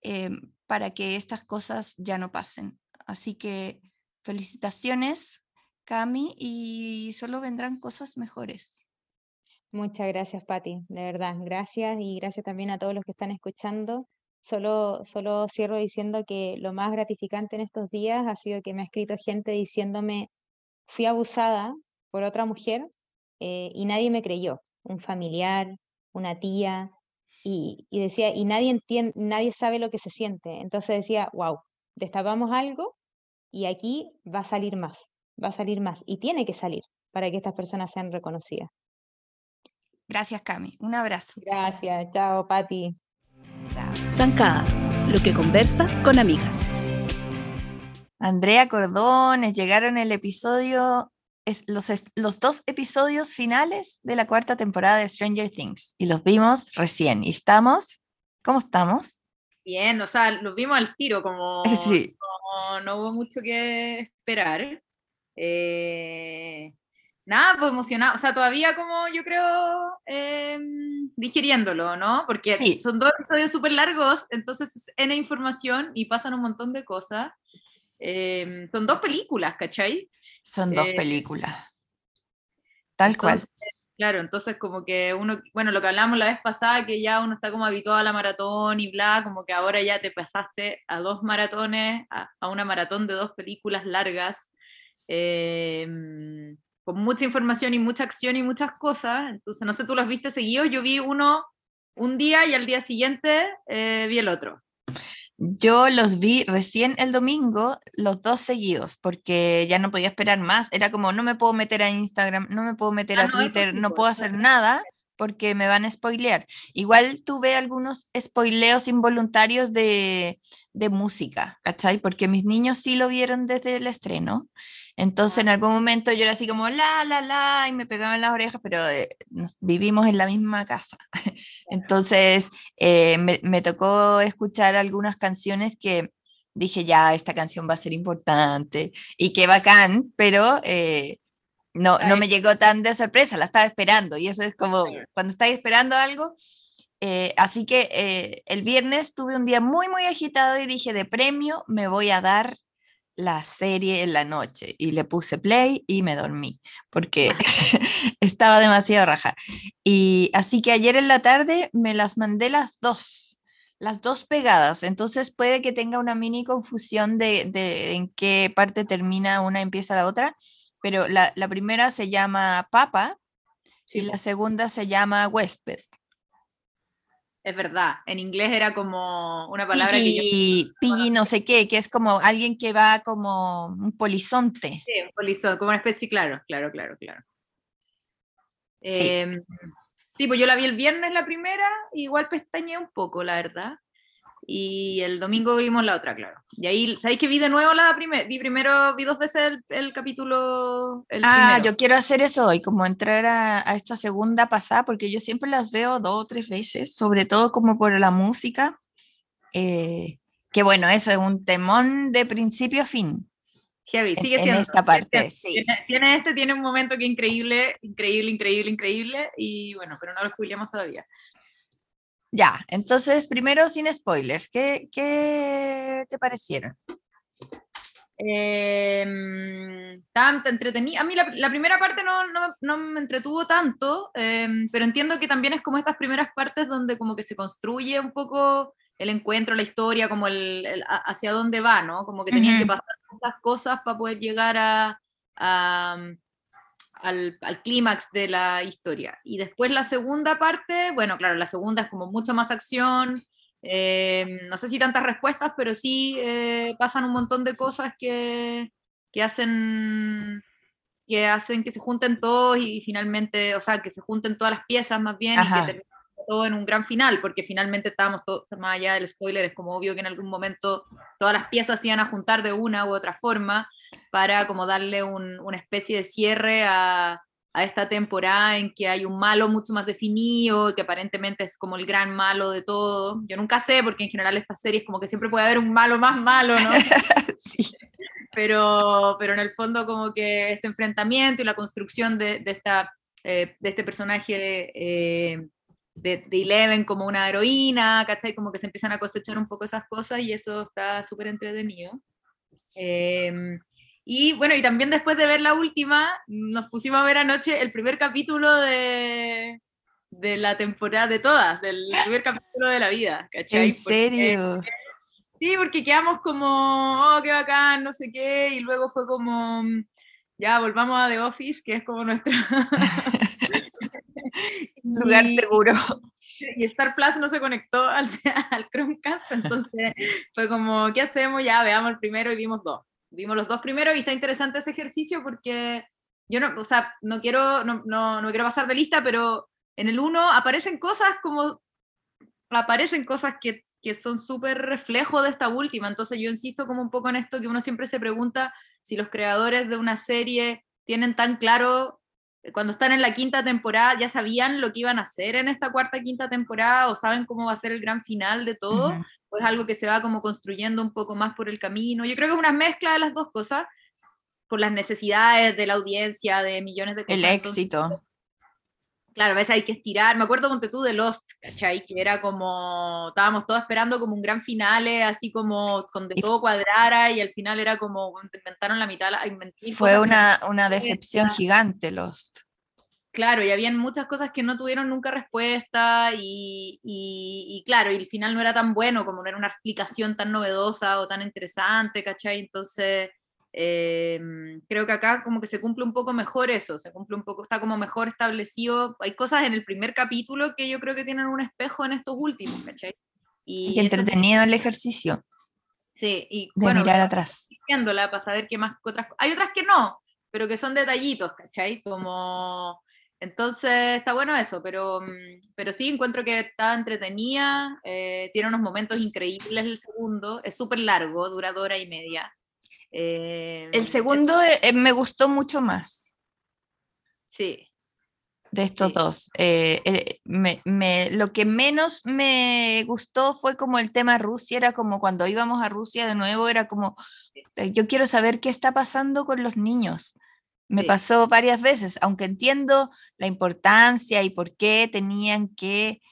em, para que estas cosas ya no pasen. Así que felicitaciones, Cami, y solo vendrán cosas mejores. Muchas gracias, Patti, de verdad. Gracias y gracias también a todos los que están escuchando. Solo, solo cierro diciendo que lo más gratificante en estos días ha sido que me ha escrito gente diciéndome, fui abusada por otra mujer eh, y nadie me creyó, un familiar, una tía, y, decía, y nadie entiende, nadie sabe lo que se siente. Entonces decía, wow, destapamos algo y aquí va a salir más, va a salir más, y tiene que salir para que estas personas sean reconocidas. Gracias, Cami. Un abrazo. Gracias. Chao, Patti. Chao. Zancada, lo que conversas con amigas. Andrea Cordones, llegaron el episodio los, dos episodios finales de la cuarta temporada de Stranger Things y los vimos recién. ¿Y estamos? ¿Cómo estamos? Bien, o sea, los vimos al tiro, como, no hubo mucho que esperar. Eh, nada, pues emocionado, o sea, todavía como yo creo em, digiriéndolo, ¿no? Porque son dos episodios súper largos, entonces es N información y pasan un montón de cosas. Em, son dos películas, ¿cachai? Son dos eh, películas. Tal cual. Claro, entonces como que uno, bueno, lo que hablamos la vez pasada, que ya uno está como habituado a la maratón y bla, como que ahora ya te pasaste a dos maratones, a, una maratón de dos películas largas, em, con mucha información y mucha acción y muchas cosas. Entonces, no sé, tú los viste seguidos, yo vi uno un día y al día siguiente eh, vi el otro. Yo los vi recién el domingo, los dos seguidos, porque ya no podía esperar más. Era como, no me puedo meter a Instagram, no me puedo meter ah, a Twitter, no puedo hacer nada porque me van a spoilear. Igual tuve algunos spoileos involuntarios de, de música, ¿cachai? Porque mis niños sí lo vieron desde el estreno. Entonces en algún momento yo era así como la, la, la, y me pegaban las orejas, pero eh, vivimos en la misma casa. Entonces eh, me, tocó escuchar algunas canciones que dije, ya, esta canción va a ser importante y qué bacán, pero eh, no, no me llegó tan de sorpresa, la estaba esperando y eso es como cuando estáis esperando algo. así que el viernes tuve un día muy, muy agitado y dije, de premio me voy a dar la serie en la noche y le puse play y me dormí porque estaba demasiado raja. Y así que ayer en la tarde me las mandé las dos, las dos pegadas. Entonces puede que tenga una mini confusión de, en qué parte termina una, empieza la otra, pero la, primera se llama Papa y la segunda se llama Huésped es verdad. En inglés era como una palabra que yo... Piggy no sé qué, que es como alguien que va como un polizonte. Sí, un polizonte, como una especie, claro, claro, claro, claro. Em, sí. pues yo la vi el viernes la primera, igual pestañeé un poco, la verdad. Y el domingo vimos la otra, claro. Y ahí, ¿sabéis que vi de nuevo la primera? Vi primero, vi dos veces el, capítulo. ah, yo quiero hacer eso hoy, como entrar a, esta segunda pasada, porque yo siempre las veo dos o tres veces, sobre todo como por la música. Eh, que bueno, eso es un temón de principio a fin. Heavy, sigue siendo. En esta parte, sí. Tiene, este, tiene un momento que increíble, increíble, increíble, increíble, y bueno, pero no lo spoilemos todavía. Ya, entonces, primero sin spoilers, ¿qué, qué te parecieron? Eh, tanto entretenida. A mí la, primera parte no, no, no, me entretuvo tanto, em, pero entiendo que también es como estas primeras partes donde como que se construye un poco el encuentro, la historia, como el, hacia dónde va, ¿no? Como que tenían que pasar muchas cosas para poder llegar a, al, al clímax de la historia. Y después la segunda parte, bueno, claro, la segunda es como mucho más acción, eh, no sé si tantas respuestas, pero sí eh, pasan un montón de cosas que, que, hacen que hacen que se junten todos y, finalmente, o sea, que se junten todas las piezas más bien y que todo en un gran final, porque finalmente estábamos todos, más allá del spoiler, es como obvio que en algún momento todas las piezas se iban a juntar de una u otra forma para como darle un, una especie de cierre a, a, esta temporada en que hay un malo mucho más definido, que aparentemente es como el gran malo de todo. Yo nunca sé, porque en general estas series como que siempre puede haber un malo más malo, ¿no? sí. Pero, pero en el fondo como que este enfrentamiento y la construcción de, de esta, eh, de este personaje de... Eh, de, Eleven como una heroína, ¿cachai? Como que se empiezan a cosechar un poco esas cosas y eso está súper entretenido. Em, y bueno, y también después de ver la última, nos pusimos a ver anoche el primer capítulo de, de la temporada de todas, del primer capítulo de la vida, ¿cachai? ¿En serio? sí, porque quedamos como, oh, qué bacán, no sé qué, y luego fue como, ya, volvamos a The Office, que es como nuestra... lugar seguro. Y Star Plus no se conectó al, al Chromecast, entonces fue como, ¿qué hacemos? Ya veamos el primero y vimos dos. Vimos los dos primeros y está interesante ese ejercicio porque yo no, o sea, no quiero, no, no, no quiero pasar de lista, pero en el uno aparecen cosas como, aparecen cosas que, que son súper reflejo de esta última, entonces yo insisto como un poco en esto que uno siempre se pregunta si los creadores de una serie tienen tan claro cuando están en la quinta temporada, ya sabían lo que iban a hacer en esta cuarta, quinta temporada o saben cómo va a ser el gran final de todo, pues algo que se va como construyendo un poco más por el camino. Yo creo que es una mezcla de las dos cosas, por las necesidades de la audiencia, de millones de cosas. El éxito. Claro, a veces hay que estirar. Me acuerdo, con tú, de Lost, ¿cachai? Que era como, estábamos todos esperando como un gran final, así como con de todo cuadrara, y al final era como, inventaron la mitad. Fue una, una decepción gigante Lost. Claro, y habían muchas cosas que no tuvieron nunca respuesta, y, y, y, claro, y el final no era tan bueno, como no era una explicación tan novedosa o tan interesante, ¿cachai? Entonces Em, creo que acá como que se cumple un poco mejor eso, se cumple un poco, está como mejor establecido. Hay cosas en el primer capítulo que yo creo que tienen un espejo en estos últimos, ¿cachai? Y, entretenido el ejercicio. Sí, y de mirar atrás. Viéndola para saber qué más otras Hay otras que no, pero que son detallitos, ¿cachai? Como. Entonces está bueno eso, pero, mm, pero sí encuentro que está entretenida, eh, tiene unos momentos increíbles el segundo, es súper largo, dura dos horas y media, el em, segundo eh, eh, me gustó mucho más. Sí. De estos dos. Eh, lo que menos me gustó fue como el tema Rusia, era como cuando íbamos a Rusia de nuevo, era como, yo quiero saber qué está pasando con los niños. Me pasó varias veces, aunque entiendo la importancia y por qué tenían que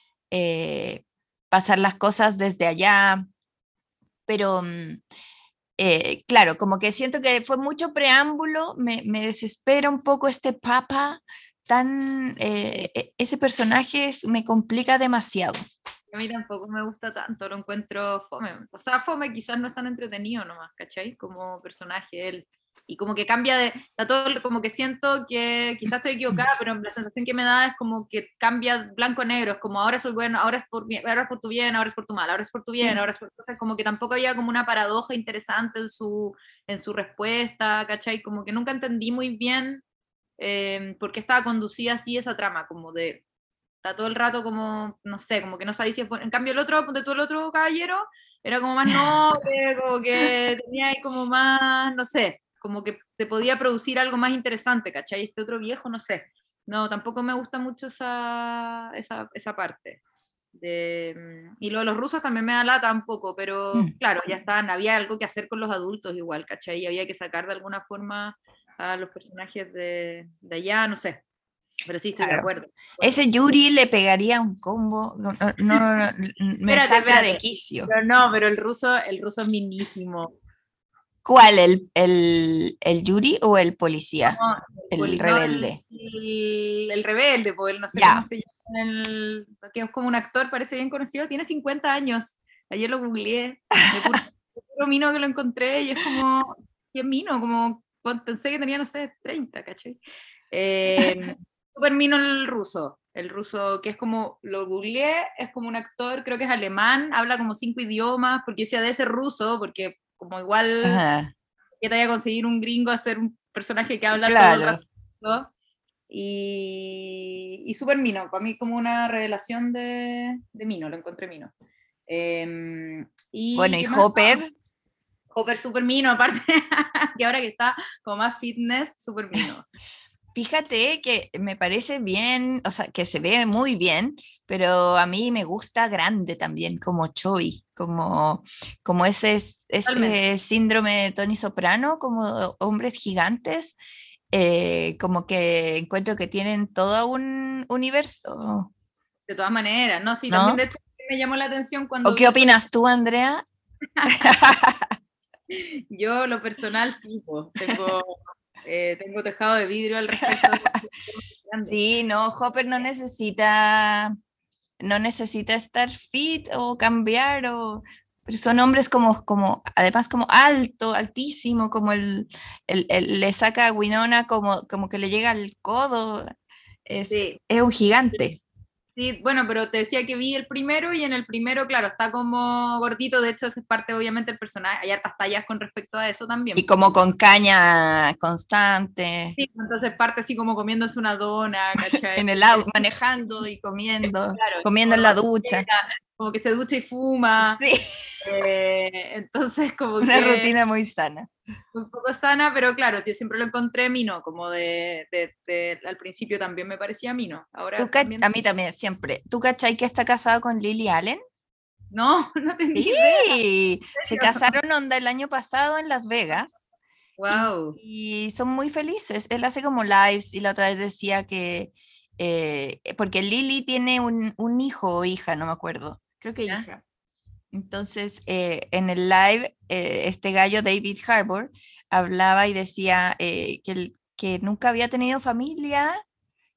pasar las cosas desde allá, pero mm, eh, claro, como que siento que fue mucho preámbulo, me, desespera un poco este papa, tan, eh, e, ese personaje me complica demasiado. A mí tampoco me gusta tanto, lo encuentro fome. O sea, fome quizás no es tan entretenido nomás, ¿cachai? Como personaje él y como que cambia de, todo, como que siento que quizás estoy equivocada, pero la sensación que me da es como que cambia blanco-negro, es como ahora soy bueno, ahora es, por, ahora es por tu bien, ahora es por tu mal, ahora es por tu bien, ahora es por... Entonces como que tampoco había como una paradoja interesante en su, en su respuesta, ¿cachai? Como que nunca entendí muy bien eh, por qué estaba conducida así esa trama, como de, está todo el rato como, no sé, como que no sabía si es En cambio el otro, ponte tú el otro caballero, era como más noble, como que tenía ahí como más, no sé, como que te podía producir algo más interesante, ¿cachai? Este otro viejo, no sé. No, tampoco me gusta mucho esa, esa, esa parte. De, mm, y lo de los rusos también me da lata un poco, pero mm. claro, ya estaban, había algo que hacer con los adultos igual, ¿cachai? Y había que sacar de alguna forma a los personajes de, de allá, no sé. Pero sí, estoy de acuerdo. Ese Yuri le pegaría un combo, no, no, no me saca de quicio. Pero no, pero el ruso, el ruso es minísimo. ¿Cuál? ¿El, el, el Yuri o el policía? el, rebelde. El, rebelde, pues no sé cómo se llama. El, que es como un actor, parece bien conocido, tiene 50 años. Ayer lo googleé. Puro, mino que lo encontré y es como. ¿Qué mino? Como pensé que tenía, no sé, 30, ¿cachai? Eh, Super mino el ruso. El ruso, que es como, lo googleé, es como un actor, creo que es alemán, habla como cinco idiomas, porque decía de ese ruso, porque como igual que te vaya a conseguir un gringo hacer un personaje que habla claro. todo Y, y súper Mino, para mí como una revelación de, de Mino, lo encontré Mino. Em, y bueno, y Hopper. Hopper súper Mino, aparte, que ahora que está como más fitness, súper Mino. Fíjate que me parece bien, o sea, que se ve muy bien, pero a mí me gusta grande también, como Choi, como, como ese, ese síndrome de Tony Soprano, como hombres gigantes, eh, como que encuentro que tienen todo un universo. De todas maneras, no, sí, también de hecho me llamó la atención cuando... ¿O qué opinas tú, Andrea? Yo, lo personal, sí, tengo, eh, tengo tejado de vidrio al respecto. sí, no, Hopper no necesita no necesita estar fit o cambiar, o, pero son hombres como, como, además como alto, altísimo, como el, el, le saca a Winona como, como que le llega al codo, es, es un gigante. Sí, bueno, pero te decía que vi el primero y en el primero, claro, está como gordito, de hecho, eso es parte obviamente del personaje, hay hartas tallas con respecto a eso también. Y como con caña constante. Sí, entonces parte así como comiéndose una dona, ¿cachai? en el auto, manejando y comiendo, comiendo en la ducha. Como que se ducha y fuma. Sí. Eh, entonces, como Una rutina muy sana un poco sana, pero claro, yo siempre lo encontré mino, como de, de, al principio también me parecía mino. Ahora A mí también, siempre. ¿Tú cachai que está casado con Lily Allen? No, no te sí, se casaron onda el año pasado en Las Vegas. Wow. Y, son muy felices. Él hace como lives y la otra vez decía que, eh, porque Lily tiene un, un, hijo o hija, no me acuerdo, creo que hija. Entonces, eh, en el live, eh, este gallo David Harbour hablaba y decía eh, que, que nunca había tenido familia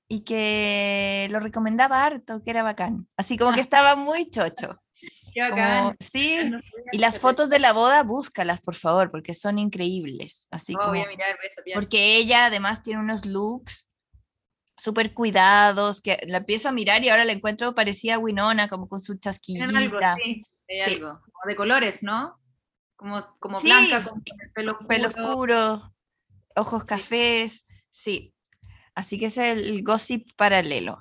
y que lo recomendaba harto, que era bacán. Así como que estaba muy chocho. Qué bacán. sí, y las fotos de la boda, búscalas, por favor, porque son increíbles. Así oh, voy a mirar eso, Porque ella además tiene unos looks súper cuidados, que la empiezo a mirar y ahora la encuentro parecía a Winona, como con su chasquillita. sí algo, de colores, ¿no? Como, como blanca, con pelo oscuro. Pelo oscuro, ojos cafés, sí. Así que es el gossip paralelo.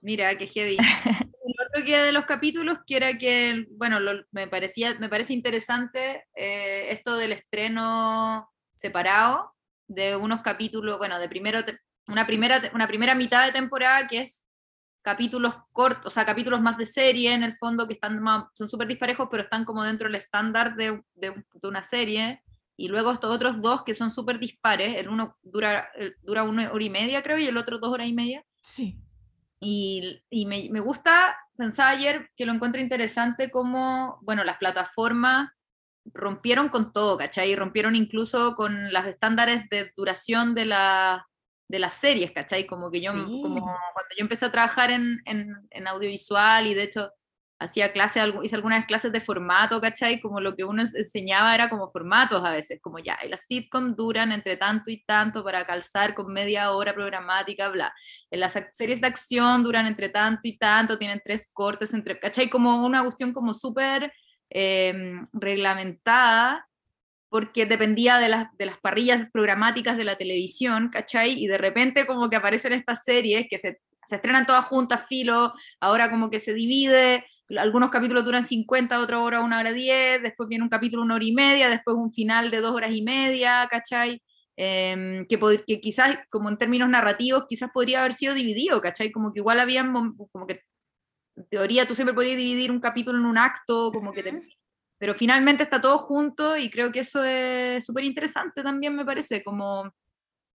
Mira, qué heavy. el otro que de los capítulos, que era que, bueno, me, parecía, me parece interesante eh, esto del estreno separado de unos capítulos, bueno, de primero, una primera, una primera mitad de temporada que es capítulos cortos, o sea, capítulos más de serie en el fondo que están son súper disparejos, pero están como dentro del estándar de, de, una serie. Y luego estos otros dos que son súper dispares, el uno dura, dura una hora y media, creo, y el otro dos horas y media. Sí. Y, y me, me, gusta, pensaba ayer que lo encuentro interesante como, bueno, las plataformas rompieron con todo, ¿cachai? Rompieron incluso con los estándares de duración de la, de las series, ¿cachai? Como que yo, como cuando yo empecé a trabajar en, en, audiovisual y de hecho hacía clases, hice algunas clases de formato, ¿cachai? Como lo que uno enseñaba era como formatos a veces, como ya, las sitcoms duran entre tanto y tanto para calzar con media hora programática, bla. En las series de acción duran entre tanto y tanto, tienen tres cortes, entre, ¿cachai? Como una cuestión como súper em, reglamentada porque dependía de las, de las parrillas programáticas de la televisión, ¿cachai? Y de repente como que aparecen estas series que se, se estrenan todas juntas, filo, ahora como que se divide, algunos capítulos duran 50, otra hora, una hora 10, después viene un capítulo una hora y media, después un final de dos horas y media, ¿cachai? Em, que, que, quizás, como en términos narrativos, quizás podría haber sido dividido, ¿cachai? Como que igual habían, como que en teoría tú siempre podías dividir un capítulo en un acto, como que pero finalmente está todo junto y creo que eso es súper interesante también, me parece, como,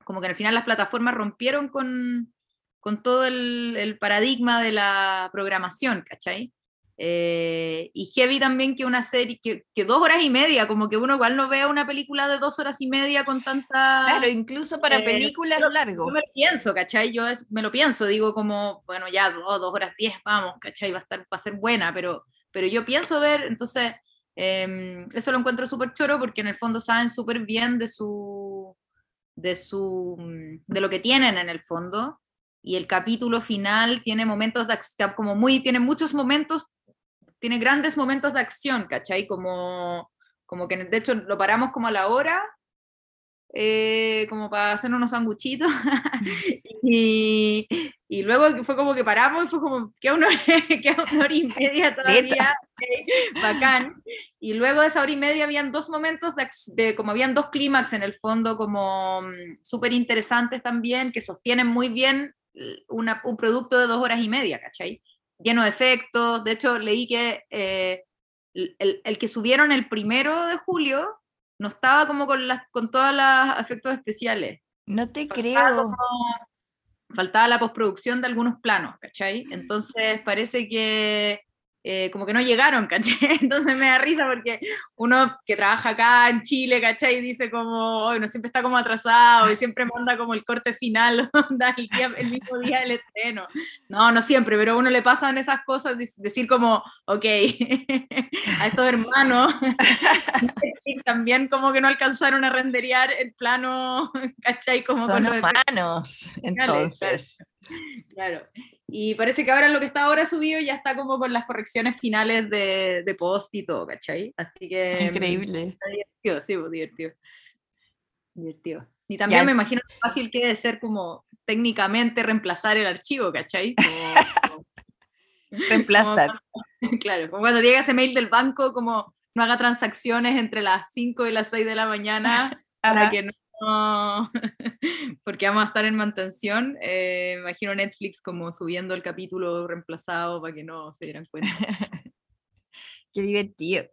como que al final las plataformas rompieron con, con todo el, el paradigma de la programación, ¿cachai? Eh, y heavy también que una serie, que, que, dos horas y media, como que uno igual no vea una película de dos horas y media con tanta... Claro, incluso para eh, películas largas. Yo me lo pienso, ¿cachai? Yo me lo pienso, digo como, bueno, ya dos, dos horas diez, vamos, ¿cachai? Va a, estar, va a ser buena, pero, pero yo pienso ver, entonces, em, eso lo encuentro súper choro porque en el fondo saben súper bien de su, de su, de lo que tienen en el fondo y el capítulo final tiene momentos de como muy tiene muchos momentos tiene grandes momentos de acción, ¿cachai? Como, como que de hecho lo paramos como a la hora, eh, como para hacer unos sanguchitos, y, y, luego fue como que paramos y fue como, que una, una hora y media todavía, bacán, y luego de esa hora y media habían dos momentos de, de como habían dos clímax en el fondo como mm, súper interesantes también, que sostienen muy bien una, un producto de dos horas y media, ¿cachai? lleno de efectos. De hecho, leí que eh, el, que subieron el primero de julio no estaba como con, las, con todos los efectos especiales. No te creo. faltaba la postproducción de algunos planos, ¿cachai? Entonces parece que eh, como que no llegaron, ¿cachai? Entonces me da risa porque uno que trabaja acá en Chile, ¿cachai? Dice como, hoy no siempre está como atrasado y siempre manda como el corte final, el, día, el mismo día del estreno. No, no siempre, pero a uno le pasan esas cosas, decir como, ok, a estos hermanos también como que no alcanzaron a renderear el plano, ¿cachai? Como Son humanos, entonces. Claro. Y parece que ahora lo que está ahora subido ya está como con las correcciones finales de, de post y todo, ¿cachai? Así que... Increíble. Está divertido, sí, pues, divertido. Divertido. Y también me imagino que fácil que debe ser como técnicamente reemplazar el archivo, ¿cachai? reemplazar. claro, como cuando llega ese mail del banco, como no haga transacciones entre las 5 y las 6 de la mañana para que no porque vamos a estar en mantención. Eh, imagino Netflix como subiendo el capítulo reemplazado para que no se dieran cuenta. Qué divertido.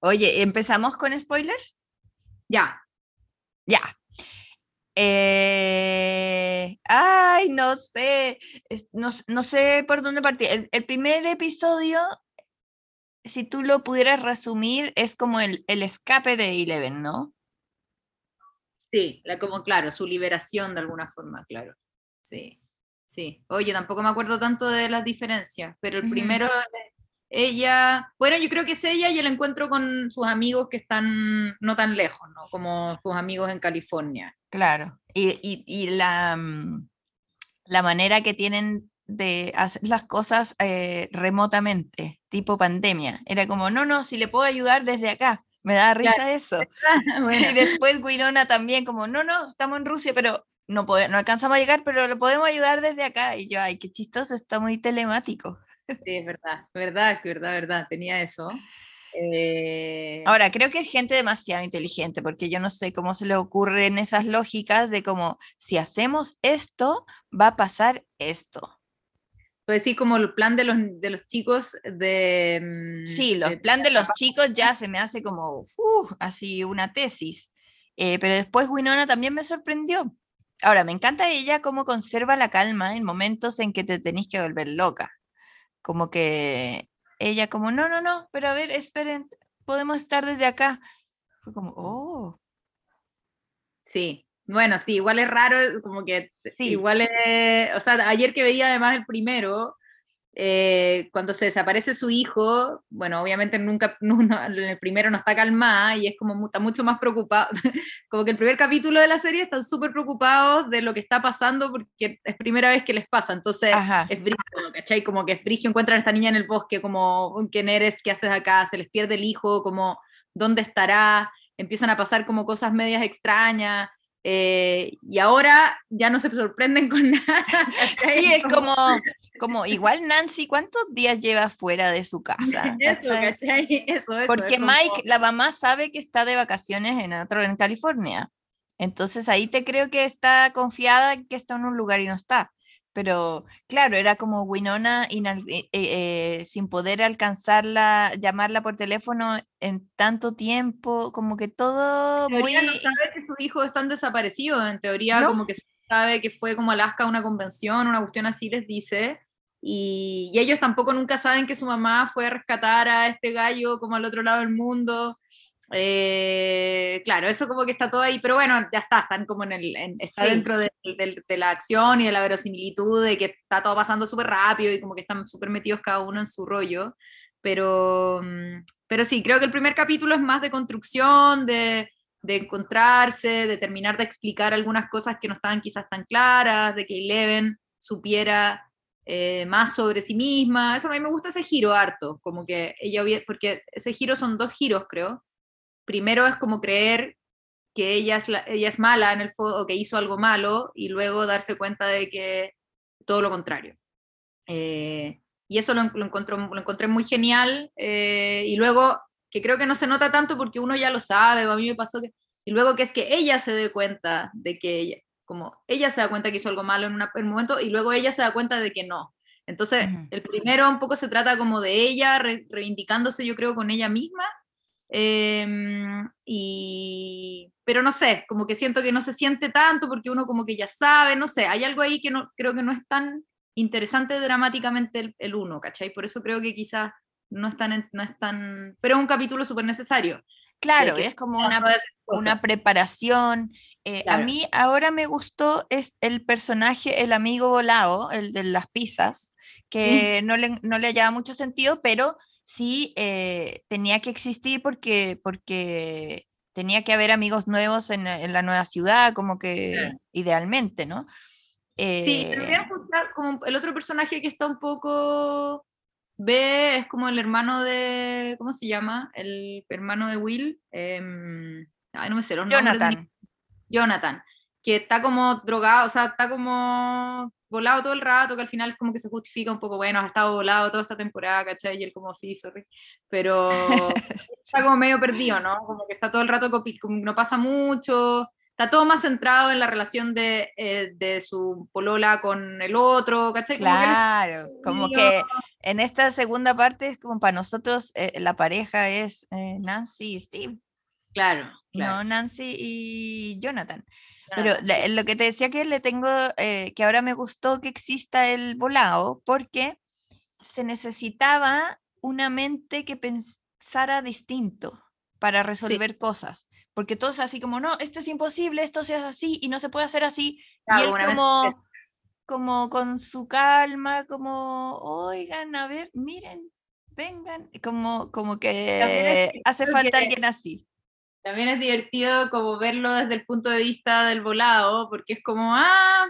Oye, ¿empezamos con spoilers? Ya. Ya. Eh, ay, no sé, no, no, sé por dónde partir. El, el, primer episodio, si tú lo pudieras resumir, es como el, el escape de Eleven, ¿no? Sí, la, como claro, su liberación de alguna forma, claro. Sí, sí. Oye, tampoco me acuerdo tanto de las diferencias, pero el primero, ella, bueno, yo creo que es ella y el encuentro con sus amigos que están no tan lejos, ¿no? Como sus amigos en California. Claro, y, y, la, mm, la manera que tienen de hacer las cosas eh, remotamente, tipo pandemia. Era como, no, no, si le puedo ayudar desde acá. Me da risa eso. Y después Winona también, como, no, no, estamos en Rusia, pero no, no alcanzamos a llegar, pero lo podemos ayudar desde acá. Y yo, ay, qué chistoso, está muy telemático. Sí, es verdad, verdad, verdad, verdad, tenía eso. Eh, Ahora, creo que es gente demasiado inteligente, porque yo no sé cómo se le ocurren esas lógicas de como, si hacemos esto, va a pasar esto. Pues sí, como el plan de los, de los chicos de... Mm, sí, el plan de los chicos ya se me hace como, así una tesis. Eh, pero después Winona también me sorprendió. Ahora, me encanta ella cómo conserva la calma en momentos en que te tenés que volver loca. Como que ella como, no, no, no, pero a ver, esperen, podemos estar desde acá. Fue como, oh. Sí, bueno, sí, igual es raro, como que igual es, o sea, ayer que veía además el primero, eh, cuando se desaparece su hijo, bueno, obviamente nunca, en el primero no está calmada y es como está mucho más preocupado, como que el primer capítulo de la serie están súper preocupados de lo que está pasando porque es primera vez que les pasa, entonces es frigio, ¿cachai? Como que frigio encuentran a esta niña en el bosque, como, ¿quién eres? ¿Qué haces acá? Se les pierde el hijo, como, ¿dónde estará? empiezan a pasar como cosas medias extrañas. Eh, y ahora ya no se sorprenden con nada. Sí, es como, como igual Nancy, ¿cuántos días lleva fuera de su casa? Eso, Eso, eso, Porque Mike, la mamá sabe que está de vacaciones en otro en California. Entonces ahí te creo que está confiada que está en un lugar y no está. Pero claro, era como Winona eh, eh, sin poder alcanzarla, llamarla por teléfono en tanto tiempo, como que todo... En teoría no sabe que sus hijos están desaparecidos, en teoría como que sabe que fue como Alaska a una convención, una cuestión así les dice, y, y, ellos tampoco nunca saben que su mamá fue a rescatar a este gallo como al otro lado del mundo, eh, claro, eso como que está todo ahí, pero bueno, ya está, están como en el, está dentro de, la acción y de la verosimilitud, de que está todo pasando súper rápido y como que están súper metidos cada uno en su rollo, pero, mm, pero sí, creo que el primer capítulo es más de construcción, de, de encontrarse, de terminar de explicar algunas cosas que no estaban quizás tan claras, de que Eleven supiera eh, más sobre sí misma, eso a mí me gusta ese giro harto, como que ella, porque ese giro son dos giros creo, primero es como creer que ella es, ella es mala en el fondo, o que hizo algo malo, y luego darse cuenta de que todo lo contrario. Eh, y eso lo, lo, lo, encontré muy genial, eh, y luego, que creo que no se nota tanto porque uno ya lo sabe, o a mí me pasó que, y luego que es que ella se dé cuenta de que ella, como ella se da cuenta que hizo algo malo en, un momento, y luego ella se da cuenta de que no. Entonces, el primero un poco se trata como de ella reivindicándose, yo creo, con ella misma, Em, y, pero no sé, como que siento que no se siente tanto porque uno como que ya sabe, no sé, hay algo ahí que no, creo que no es tan interesante dramáticamente el, uno, ¿cachai? Por eso creo que quizás no es tan, no es tan, pero es un capítulo súper necesario. Claro, es como una, una preparación. Eh, a mí ahora me gustó es el personaje, el amigo volado, el de las pizzas, que no, le, no le hallaba mucho sentido, pero sí eh, tenía que existir porque, porque tenía que haber amigos nuevos en, la nueva ciudad, como que idealmente, ¿no? sí, eh, como el otro personaje que está un poco ve es como el hermano de, ¿cómo se llama? El hermano de Will. Em, ay, no me sé Jonathan. Jonathan, que está como drogado, o sea, está como volado todo el rato, que al final es como que se justifica un poco, bueno, has estado volado toda esta temporada, ¿cachai? Y él como, sí, sorry, pero está como medio perdido, ¿no? Como que está todo el rato, como no pasa mucho, está todo más centrado en la relación de, eh, de su polola con el otro, ¿cachai? Claro, como que, en esta segunda parte es como para nosotros eh, la pareja es eh, Nancy y Steve. Claro, claro. No Nancy y Jonathan. Pero lo que te decía que le tengo, eh, que ahora me gustó que exista el volado, porque se necesitaba una mente que pensara distinto para resolver cosas. Porque todos así como, no, esto es imposible, esto se hace así y no se puede hacer así. y él como, como con su calma, como, oigan, a ver, miren, vengan, como, como que hace falta alguien así también es divertido como verlo desde el punto de vista del volado, porque es como, ah,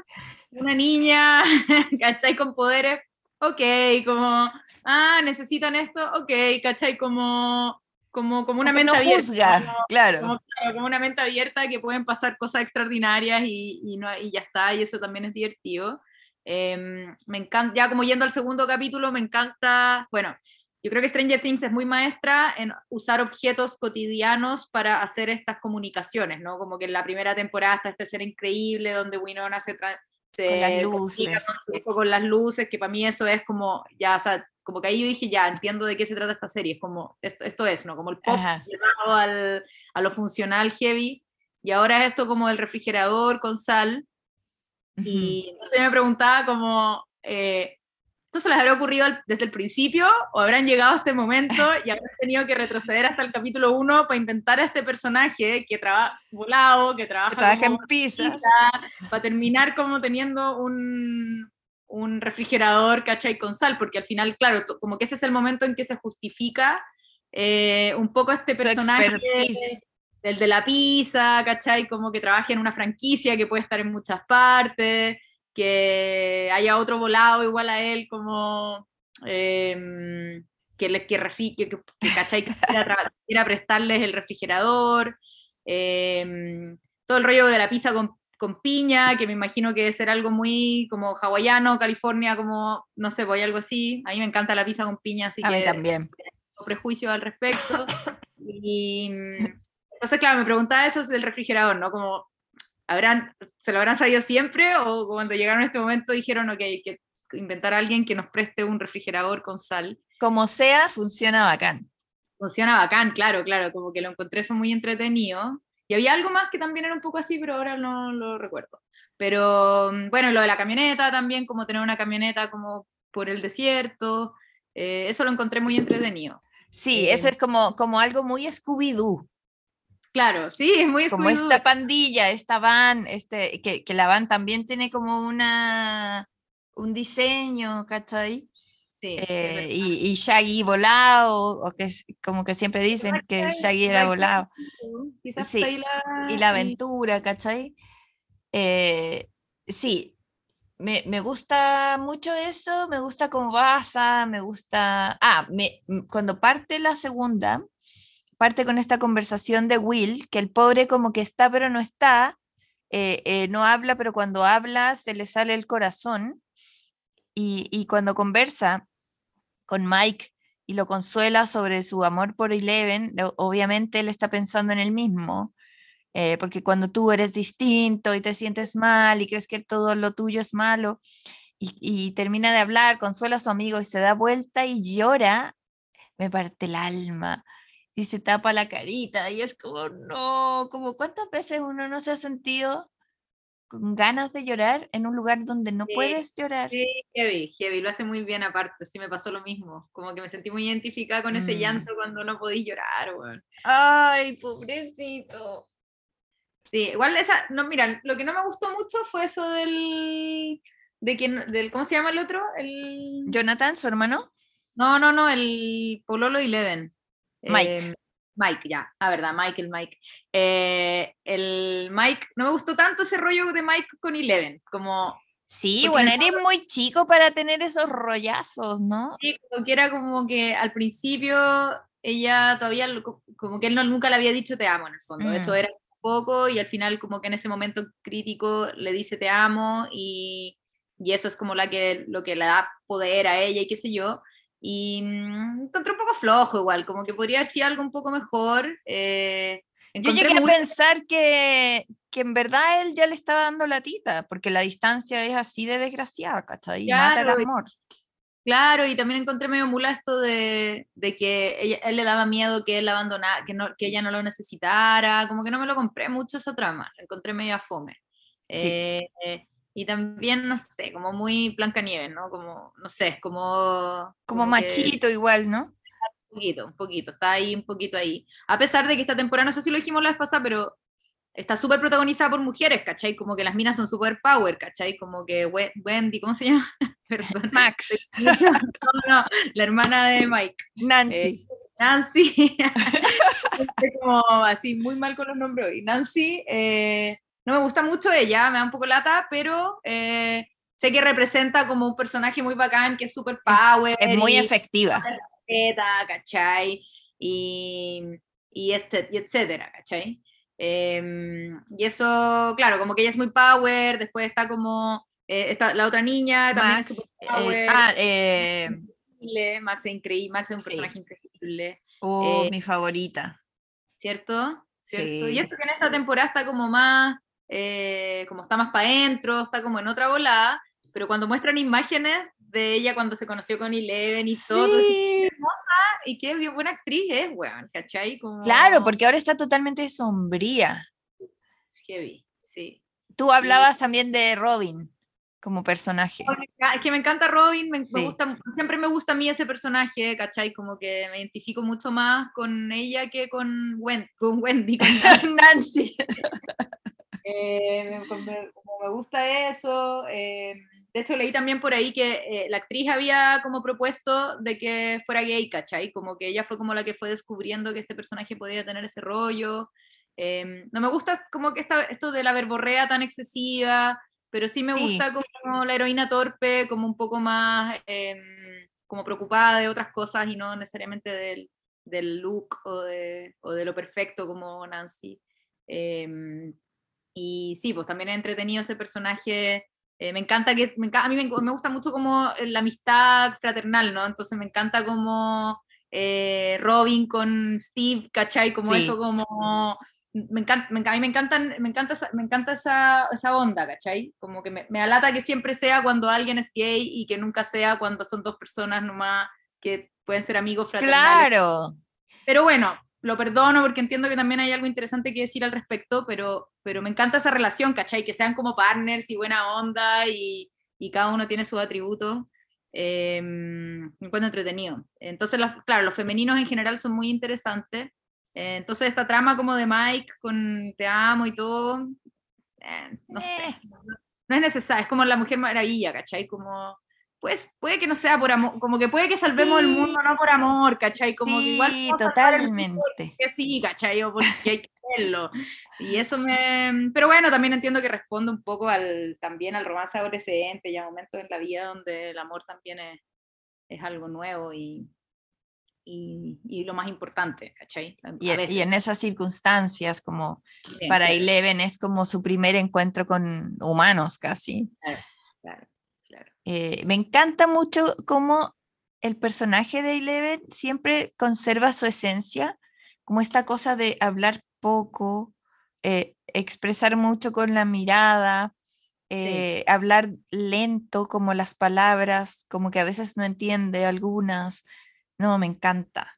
una niña, ¿cachai? Con poderes, ok, como, ah, necesitan esto, ok, ¿cachai? Como, como, como una mente abierta. claro. Como, una mente abierta que pueden pasar cosas extraordinarias y, y, no, y ya está, y eso también es divertido. Em, me encanta, ya como yendo al segundo capítulo, me encanta, bueno, yo creo que Stranger Things es muy maestra en usar objetos cotidianos para hacer estas comunicaciones, ¿no? Como que en la primera temporada está este ser increíble donde Winona se, se con las luces. Con, las luces, que para mí eso es como, ya, o sea, como que ahí yo dije, ya, entiendo de qué se trata esta serie, es como, esto, esto es, ¿no? Como el pop llevado al, a lo funcional heavy, y ahora es esto como el refrigerador con sal, y entonces me preguntaba como, eh, se les habrá ocurrido desde el principio o habrán llegado a este momento y habrán tenido que retroceder hasta el capítulo 1 para inventar a este personaje que trabaja volado, que trabaja, en pizzas, para terminar como teniendo un, un refrigerador, ¿cachai? Con sal, porque al final, claro, como que ese es el momento en que se justifica eh, un poco este personaje el de la pizza, ¿cachai? Como que trabaja en una franquicia que puede estar en muchas partes, que haya otro volado igual a él, como eh, que, le, que, que, que, ¿cachai? que quiera, prestarles el refrigerador. Em, todo el rollo de la pizza con, con, piña, que me imagino que debe ser algo muy como hawaiano, California, como, no sé, voy algo así. A mí me encanta la pizza con piña, así a que... Mí también. No prejuicio al respecto. Y entonces, claro, me preguntaba eso del refrigerador, ¿no? Como, ¿habrán, ¿se lo habrán sabido siempre o cuando llegaron a este momento dijeron, ok, que inventar a alguien que nos preste un refrigerador con sal? Como sea, funciona bacán. Funciona bacán, claro, claro, como que lo encontré eso muy entretenido. Y había algo más que también era un poco así, pero ahora no lo recuerdo. Pero mm, bueno, lo de la camioneta también, como tener una camioneta como por el desierto, eh, eso lo encontré muy entretenido. Sí, eso es como, como algo muy Scooby-Doo. Claro, sí, es muy Como esta pandilla, esta van, este, que, que, la van también tiene como una, un diseño, ¿cachai? Sí. Eh, y, y, Shaggy volado, o que es, como que siempre dicen que Shaggy era volado. Quizás sí. la, y la aventura, ¿cachai? Eh, sí, me, me, gusta mucho eso, me gusta cómo pasa, me gusta... Ah, me, cuando parte la segunda, parte con esta conversación de Will, que el pobre como que está pero no está, eh, eh, no habla, pero cuando habla se le sale el corazón. Y, y, cuando conversa con Mike y lo consuela sobre su amor por Eleven, obviamente él está pensando en él mismo, eh, porque cuando tú eres distinto y te sientes mal y crees que todo lo tuyo es malo, y, y termina de hablar, consuela a su amigo y se da vuelta y llora, me parte el alma y se tapa la carita y es como, no, como cuántas veces uno no se ha sentido con ganas de llorar en un lugar donde no Sí, puedes llorar. Sí, heavy, heavy, lo hace muy bien aparte, sí me pasó lo mismo, como que me sentí muy identificada con ese Mm. llanto cuando no podí llorar, weón. Ay, pobrecito. Sí, igual esa, no, mira, lo que no me gustó mucho fue eso del, de quién, del, ¿cómo se llama el otro? El, Jonathan, su hermano, no, no, no, el Pololo y Leven. Mike. Eh, Mike, ya, la verdad, Mike, el Mike. Eh, el Mike, no me gustó tanto ese rollo de Mike con Eleven, como Sí, bueno, en eres muy chico para tener esos rollazos, ¿no? Sí, como que era como que al principio ella todavía, como que él no, nunca le había dicho te amo en el fondo, eso Mm. era un poco y al final como que en ese momento crítico le dice te amo y, y eso es como la que, lo que le da poder a ella y qué sé yo. Y mm, encontré un poco flojo igual, como que podría haber sido algo un poco mejor. eh, Yo llegué a muy- pensar que, que en verdad él ya le estaba dando la tita, porque la distancia es así de desgraciada, ¿cachai? Y mata el Claro, amor. Claro, y también encontré medio mula esto de, de que ella- él le daba miedo que él abandonara, que, no, que ella no lo necesitara, como que no me lo compré mucho esa trama, la encontré medio a fome. Sí. Eh, y también, no sé, como muy Blancanieves, ¿no? Como, no sé, como... Como que- machito igual, ¿no? Un poquito, un poquito, está ahí, un poquito ahí. A pesar de que esta temporada, no sé si lo dijimos la vez pasada, pero está súper protagonizada por mujeres, ¿cachai? Como que las minas son súper power, ¿cachai? Como que We- Wendy, ¿cómo se llama? Perdón. Max, No, no, la hermana de Mike, Nancy. Nancy, Estoy como así muy mal con los nombres hoy. Nancy, eh, no me gusta mucho ella, me da un poco lata, pero eh, sé que representa como un personaje muy bacán, que es súper power. es muy y- efectiva. respeta, ¿cachai? Y, y, este, y etcétera, ¿cachai? Em, y eso, claro, como que ella es muy power, después está como eh, está la otra niña, también es Max, super eh, power. ah, increíble, Max es increíble, Max es un Sí. personaje increíble, oh, mi favorita. ¿cierto? ¿Cierto? Sí. Y esto que en esta temporada está como más, eh, como está más para adentro, está como en otra volada, pero cuando muestran imágenes de ella cuando se conoció con Eleven y todo, tú Sí, y qué bien buena actriz es, weón, ¿cachai? Como... claro, porque ahora está totalmente sombría. Heavy, sí. Tú hablabas también de Robin como personaje. Me Es que me encanta Robin, me, me Sí. gusta, siempre me gusta a mí ese personaje, ¿cachai? Como que me identifico mucho más con ella que con, Wen- con Wendy. con Nancy. Eh, me, me- gusta eso. eh, de hecho, leí también por ahí que eh, la actriz había como propuesto de que fuera gay, ¿cachai? Como que ella fue como la que fue descubriendo que este personaje podía tener ese rollo. Eh, no me gusta como que esta, esto de la verborrea tan excesiva, pero sí me Sí. gusta como la heroína torpe, como un poco más eh, como preocupada de otras cosas y no necesariamente del, del look o de, o de lo perfecto como Nancy. Em, y sí, pues también he entretenido ese personaje. Eh, me encanta que, a mí me, me, gusta mucho como la amistad fraternal, ¿no? Entonces me encanta como eh, Robin con Steve, ¿cachai? Como eso, como... Me encanta, me, a mí me, encantan, me encanta, esa, me encanta esa, esa onda, ¿cachai? Como que me, me, alata que siempre sea cuando alguien es gay y que nunca sea cuando son dos personas nomás que pueden ser amigos fraternales. Claro. Pero bueno, lo perdono porque entiendo que también hay algo interesante que decir al respecto, pero, pero me encanta esa relación, ¿cachai? Que sean como partners y buena onda y, y cada uno tiene sus atributos. Eh, me encuentro entretenido. Entonces, los, claro, los femeninos en general son muy interesantes. Eh, entonces, esta trama como de Mike con te amo y todo, eh, no sé, eh. no es necesario, es como la Mujer Maravilla, ¿cachai? Como pues puede que no sea por amor, como que puede que salvemos el mundo no por amor, ¿cachai? Como que igual totalmente. Que sí, ¿cachai? O porque hay que hacerlo. Y eso me... Pero bueno, también entiendo que responde un poco al, también al romance adolescente y a momentos en la vida donde el amor también es, es algo nuevo y, y, y, lo más importante, ¿cachai? Y, y, en esas circunstancias, como para Eleven es como su primer encuentro con humanos casi. Claro, claro. Eh, me encanta mucho cómo el personaje de Eleven siempre conserva su esencia, como esta cosa de hablar poco, eh, expresar mucho con la mirada, eh, hablar lento como las palabras, como que a veces no entiende algunas. No, me encanta.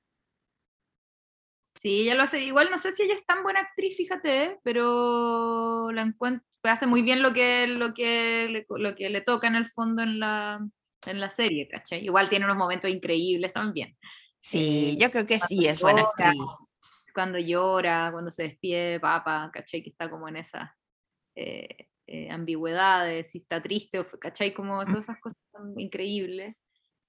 Sí, ella lo hace. Igual no sé si ella es tan buena actriz, fíjate, pero la encuentro, hace muy bien lo que, lo que, le, lo que le toca en el fondo en la, en la serie, ¿cachai? Igual tiene unos momentos increíbles también. Sí, eh, yo creo que sí, es buena actriz. Cuando llora, cuando se despide papá, ¿cachai? Que está como en esas eh, eh, ambigüedades, si está triste, ¿cachai? Como todas esas cosas son increíbles.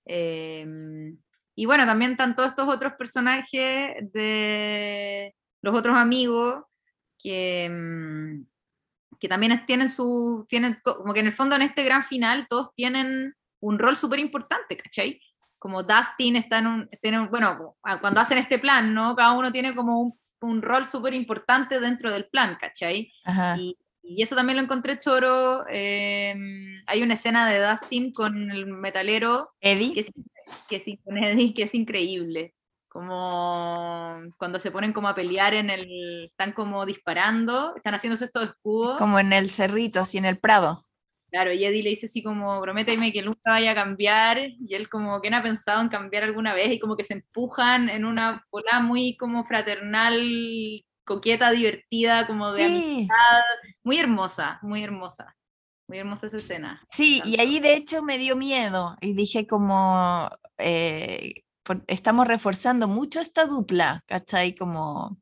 Em, y bueno, también están todos estos otros personajes de los otros amigos que, em, que también tienen su, tienen, como que en el fondo en este gran final todos tienen un rol súper importante, ¿cachai? Como Dustin está en un, tiene, bueno, cuando hacen este plan, ¿no? Cada uno tiene como un, un rol súper importante dentro del plan, ¿cachai? Y, y, eso también lo encontré choro. Em, hay una escena de Dustin con el metalero. Eddie. Que que Eddie, que es increíble como cuando se ponen como a pelear en el, están como disparando, están haciéndose estos escudos. Como en el cerrito, así en el prado. Claro, y Eddie le dice así como, prométeme que nunca vaya a cambiar, y él como no ha pensado en cambiar alguna vez, y como que se empujan en una bola muy como fraternal, coqueta, divertida, como de amistad, muy hermosa, muy hermosa. Muy hermosa esa escena. Sí, y ahí de hecho me dio miedo y dije como, eh, estamos reforzando mucho esta dupla, ¿cachai? Como,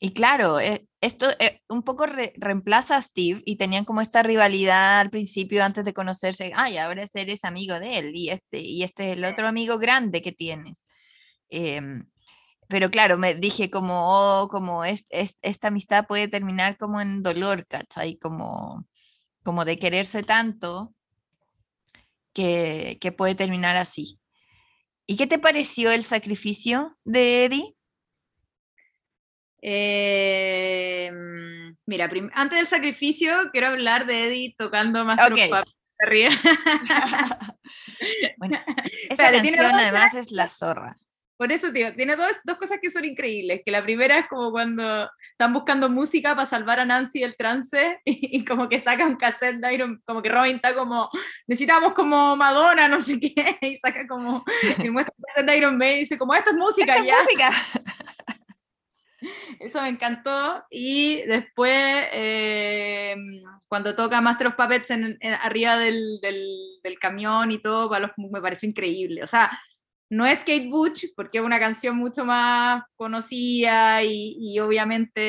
y claro, eh, esto eh, un poco reemplaza a Steve y tenían como esta rivalidad al principio antes de conocerse, ay, ahora eres amigo de él y este, y este es el otro amigo grande que tienes. Em, pero claro, me dije como, oh, como es, esta amistad puede terminar como en dolor, ¿cachai? Como, como de quererse tanto que, que puede terminar así. ¿Y qué te pareció el sacrificio de Eddie? Em, mira, antes del sacrificio quiero hablar de Eddie tocando más okay. arriba. bueno, esa canción además es la zorra. Por eso, tío, tiene dos, dos, cosas que son increíbles. Que la primera es como cuando están buscando música para salvar a Nancy del trance y, como que saca un cassette de Iron, como que Robin está como, necesitamos como Madonna, no sé qué, y saca como, y muestra un cassette de Iron Maiden y dice como, esto es música ya. música. Eso me encantó. Y después, eh, cuando toca Master of Puppets en, arriba del, del, del, camión y todo, me pareció increíble. O sea, no es Kate Bush, porque es una canción mucho más conocida y, obviamente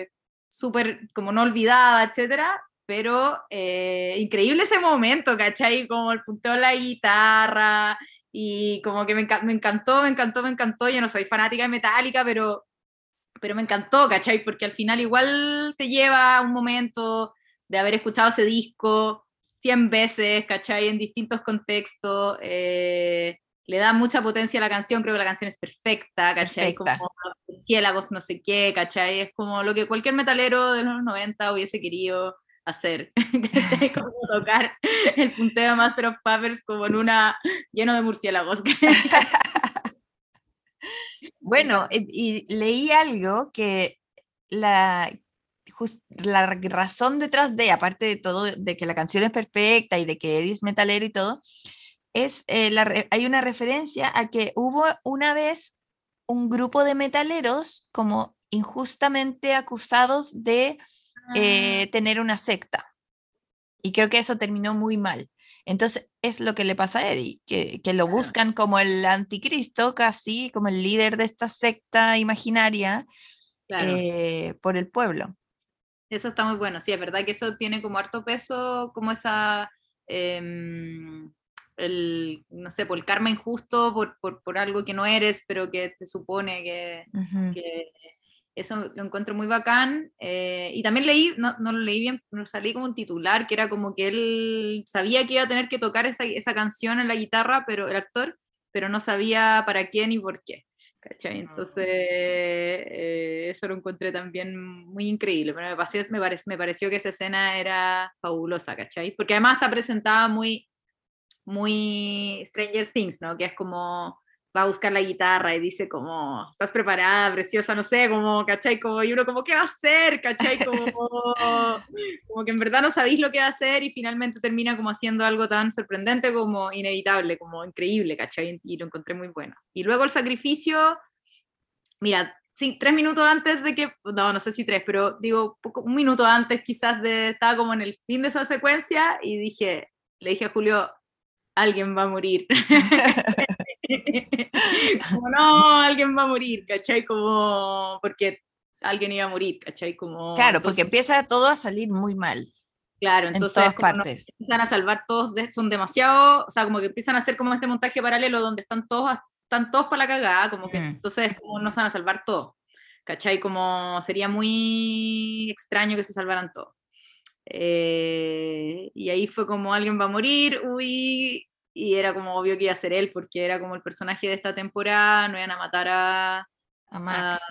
eh, súper como no olvidada, etcétera, pero eh, increíble ese momento, ¿cachai? Como el punteo de la guitarra y como que me, me, encantó, me encantó, me encantó. Yo no soy fanática de Metallica, pero, pero me encantó, ¿cachai? Porque al final igual te lleva un momento de haber escuchado ese disco 100 veces, ¿cachai? En distintos contextos. Eh, le da mucha potencia a la canción, creo que la canción es perfecta, ¿cachai? Como ciélagos, no sé qué, ¿cachai? Es como lo que cualquier metalero de los 90 hubiese querido hacer, ¿cachai? Como tocar el punteo de Master of Puppets como en una lleno de murciélagos. bueno, y, leí algo que la, la razón detrás de, aparte de todo, de que la canción es perfecta y de que Eddie es metalero y todo, es, eh, la, hay una referencia a que hubo una vez un grupo de metaleros como injustamente acusados de eh, ah. tener una secta. Y creo que eso terminó muy mal. Entonces es lo que le pasa a Eddie, que, que lo buscan como el anticristo, casi como el líder de esta secta imaginaria eh, por el pueblo. Eso está muy bueno, sí, es verdad que eso tiene como harto peso, como esa, em, el, no sé, por el karma injusto, por, por, por, algo que no eres, pero que te supone que, que eso lo encuentro muy bacán. Eh, y también leí, no, no, lo leí bien, pero salí como un titular, que era como que él sabía que iba a tener que tocar esa, esa canción en la guitarra, pero el actor, pero no sabía para quién y por qué. ¿cachai? Entonces, eh, eso lo encontré también muy increíble, pero me pareció, me, me pareció que esa escena era fabulosa, ¿cachai? Porque además está presentada muy, muy Stranger Things, ¿no? Que es como va a buscar la guitarra y dice como, estás preparada, preciosa, no sé, como, ¿cachai? Como, y uno como, ¿qué va a hacer? ¿cachai? Como, como que en verdad no sabéis lo que va a hacer y finalmente termina como haciendo algo tan sorprendente como inevitable, como increíble, ¿cachai? Y lo encontré muy bueno. Y luego el sacrificio, mira, sí, tres minutos antes de que, no, no sé si tres, pero digo, un minuto antes quizás de, estaba como en el fin de esa secuencia y dije, le dije a Julio, alguien va a morir. como no, alguien va a morir, ¿cachai? Como porque alguien iba a morir, ¿cachai? Como, claro, porque empieza todo a salir muy mal. Claro, entonces en todas partes. empiezan a salvar todos, son demasiado, o sea, como que empiezan a hacer como este montaje paralelo donde están todos, están todos para la cagada, como que mm. entonces como no se van a salvar todos, ¿cachai? Como sería muy extraño que se salvaran todos. Eh, y ahí fue como alguien va a morir, uy, y era como obvio que iba a ser él, porque era como el personaje de esta temporada, no iban a matar a, a Max.